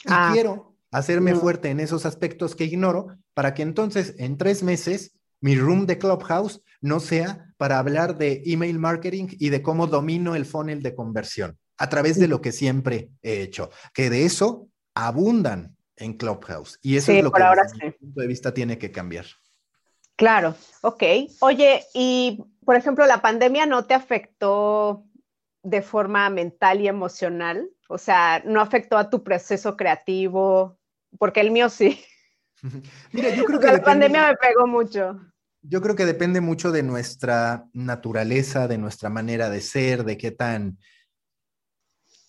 Y ah. quiero hacerme fuerte en esos aspectos que ignoro para que entonces en tres meses mi room de Clubhouse no sea para hablar de email marketing y de cómo domino el funnel de conversión a través de lo que siempre he hecho, que de eso abundan en Clubhouse. Y eso es lo que desde mi punto de vista tiene que cambiar. Claro, ok. Oye, y por ejemplo, ¿la pandemia no te afectó de forma mental y emocional? O sea, ¿no afectó a tu proceso creativo? Porque el mío sí. Mira, yo creo que... La pandemia me pegó mucho. Yo creo que depende mucho de nuestra naturaleza, de nuestra manera de ser, de qué tan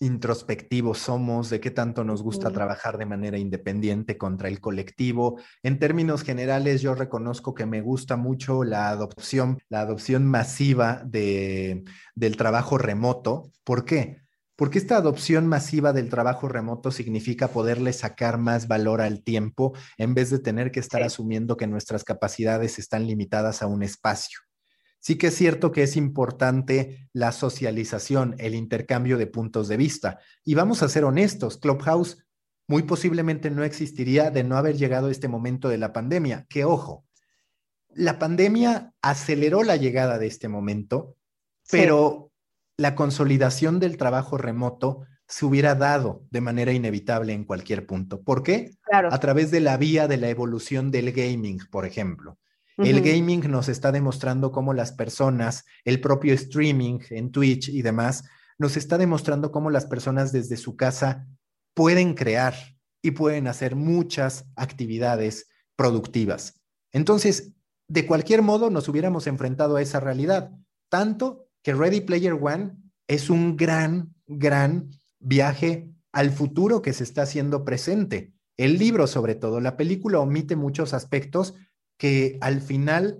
introspectivos somos, de qué tanto nos gusta trabajar de manera independiente contra el colectivo. En términos generales, yo reconozco que me gusta mucho la adopción, la adopción masiva de, del trabajo remoto. ¿Por qué? Porque esta adopción masiva del trabajo remoto significa poderle sacar más valor al tiempo en vez de tener que estar asumiendo que nuestras capacidades están limitadas a un espacio. Sí que es cierto que es importante la socialización, el intercambio de puntos de vista. Y vamos a ser honestos, Clubhouse muy posiblemente no existiría de no haber llegado a este momento de la pandemia. Que ojo, la pandemia aceleró la llegada de este momento, pero la consolidación del trabajo remoto se hubiera dado de manera inevitable en cualquier punto. ¿Por qué? A través de la vía de la evolución del gaming, por ejemplo. El gaming nos está demostrando cómo las personas, el propio streaming en Twitch y demás, nos está demostrando cómo las personas desde su casa pueden crear y pueden hacer muchas actividades productivas. Entonces, de cualquier modo, nos hubiéramos enfrentado a esa realidad, tanto que Ready Player One es un gran, gran viaje al futuro que se está haciendo presente. El libro, sobre todo, la película omite muchos aspectos que al final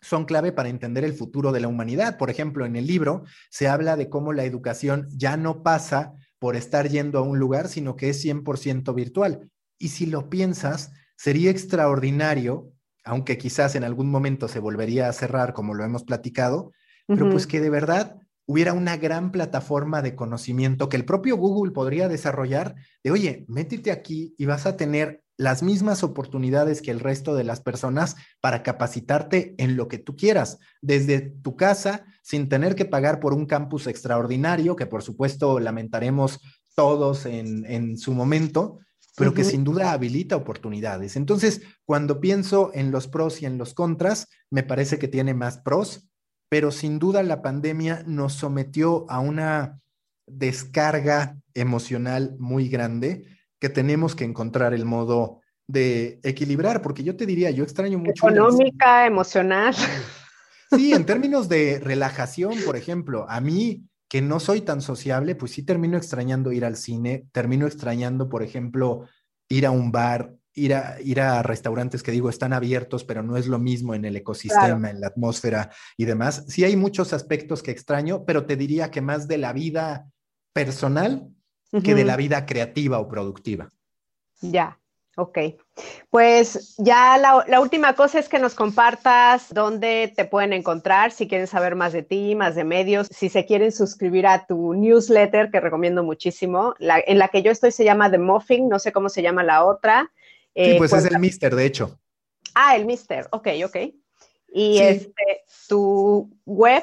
son clave para entender el futuro de la humanidad. Por ejemplo, en el libro se habla de cómo la educación ya no pasa por estar yendo a un lugar, sino que es 100% virtual. Y si lo piensas, sería extraordinario, aunque quizás en algún momento se volvería a cerrar, como lo hemos platicado, pero pues que de verdad hubiera una gran plataforma de conocimiento que el propio Google podría desarrollar de, oye, métete aquí y vas a tener las mismas oportunidades que el resto de las personas para capacitarte en lo que tú quieras, desde tu casa, sin tener que pagar por un campus extraordinario, que por supuesto lamentaremos todos en, su momento, pero que sin duda habilita oportunidades. Entonces, cuando pienso en los pros y en los contras, me parece que tiene más pros, pero sin duda la pandemia nos sometió a una descarga emocional muy grande que tenemos que encontrar el modo de equilibrar, porque yo te diría, yo extraño mucho. Económica, emocional. Sí, en términos de relajación, por ejemplo, a mí que no soy tan sociable, pues sí termino extrañando ir al cine, termino extrañando, por ejemplo, ir a un bar, ir a, ir a restaurantes que digo están abiertos, pero no es lo mismo en el ecosistema, en la atmósfera y demás. Sí hay muchos aspectos que extraño, pero te diría que más de la vida personal que de la vida creativa o productiva. Ya, ok. Pues ya la, última cosa es que nos compartas dónde te pueden encontrar, si quieren saber más de ti, más de medios, si se quieren suscribir a tu newsletter, que recomiendo muchísimo. en la que yo estoy se llama The Muffin, no sé cómo se llama la otra. Sí, eh, pues es el Mister, de hecho. Ah, el Mister, ok, ok. Y este, tu web,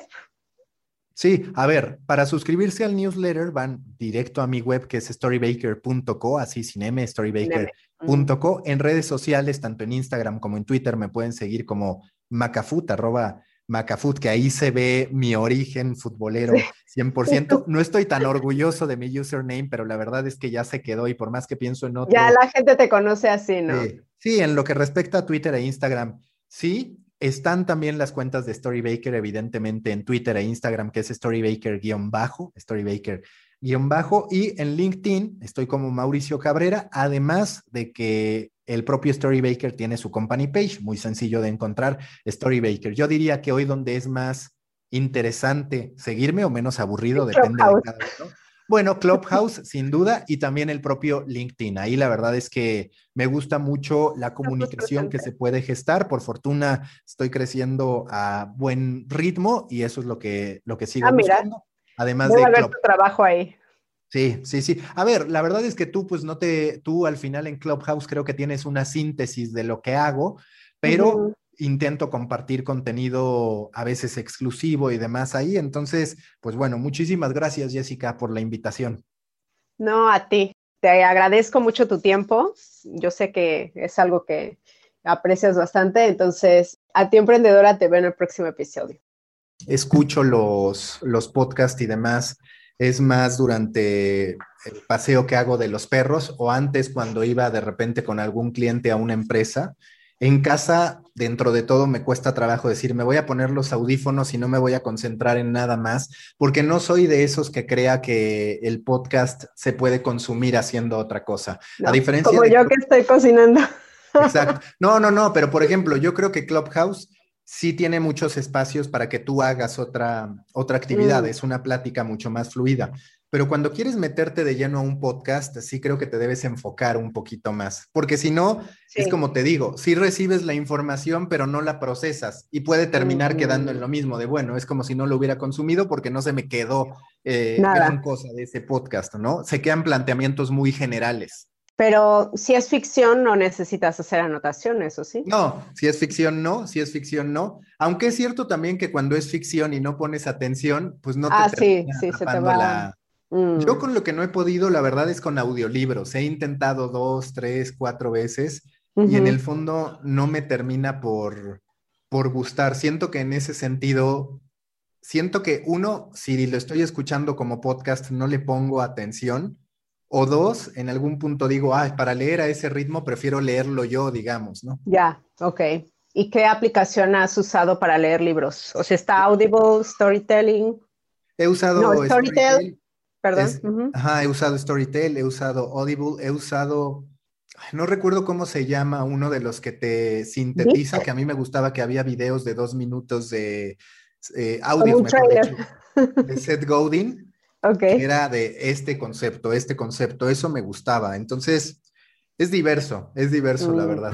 Sí, a ver, para suscribirse al newsletter van directo a mi web que es storybaker.co, así sin M, storybaker.co. En redes sociales, tanto en Instagram como en Twitter, me pueden seguir como macafut, arroba macafut, que ahí se ve mi origen futbolero 100%. No estoy tan orgulloso de mi username, pero la verdad es que ya se quedó y por más que pienso en otro... Ya la gente te conoce así, ¿no? sí en lo que respecta a Twitter e Instagram, sí, están también las cuentas de Storybaker, evidentemente, en Twitter e Instagram, que es Storybaker-bajo, Storybaker-bajo, y en LinkedIn estoy como Mauricio Cabrera, además de que el propio Storybaker tiene su company page, muy sencillo de encontrar, Storybaker. Yo diría que hoy donde es más interesante seguirme o menos aburrido, depende de cada uno bueno, Clubhouse, sin duda, y también el propio LinkedIn. Ahí la verdad es que me gusta mucho la comunicación que se puede gestar. Por fortuna, estoy creciendo a buen ritmo y eso es lo que, lo que sigo ah, buscando. Además de ver tu trabajo ahí. Sí, sí, sí. A ver, la verdad es que tú, pues no te, tú al final en Clubhouse creo que tienes una síntesis de lo que hago, pero intento compartir contenido a veces exclusivo y demás ahí. Entonces, pues bueno, muchísimas gracias Jessica por la invitación. No, a ti. Te agradezco mucho tu tiempo. Yo sé que es algo que aprecias bastante. Entonces, a ti emprendedora te veo en el próximo episodio. Escucho los, los podcasts y demás. Es más durante el paseo que hago de los perros o antes cuando iba de repente con algún cliente a una empresa en casa, dentro de todo, me cuesta trabajo decir, me voy a poner los audífonos y no me voy a concentrar en nada más, porque no soy de esos que crea que el podcast se puede consumir haciendo otra cosa. a diferencia como yo que estoy cocinando. Exacto. No, no, no, pero por ejemplo, yo creo que Clubhouse sí tiene muchos espacios para que tú hagas otra, otra actividad, mm. es una plática mucho más fluida. Pero cuando quieres meterte de lleno a un podcast, sí creo que te debes enfocar un poquito más, porque si no, es como te digo, sí recibes la información, pero no la procesas y puede terminar quedando en lo mismo de, bueno, es como si no lo hubiera consumido porque no se me quedó eh, gran cosa de ese podcast, ¿no? Se quedan planteamientos muy generales. Pero si es ficción, no necesitas hacer anotaciones, ¿o sí? No, si es ficción, no. Si es ficción, no. Aunque es cierto también que cuando es ficción y no pones atención, pues no te ah, sí, sí, se te va. Yo mm. con lo que no he podido, la verdad, es con audiolibros. He intentado dos, tres, cuatro veces y en el fondo no me termina por, por gustar. Siento que en ese sentido, siento que uno, si lo estoy escuchando como podcast, no le pongo atención. O dos, en algún punto digo, ah, para leer a ese ritmo prefiero leerlo yo, digamos, ¿no? Ya, ok. ¿Y qué aplicación has usado para leer libros? O sea, está Audible, Storytelling. He usado no, Storytel. Perdón. Ajá, he usado Storytel, he usado Audible, he usado, no recuerdo cómo se llama uno de los que te sintetiza, que a mí me gustaba que había videos de dos minutos de eh, audio, de Seth Godin, era de este concepto, este concepto, eso me gustaba. Entonces, es diverso, es diverso, la mm. verdad.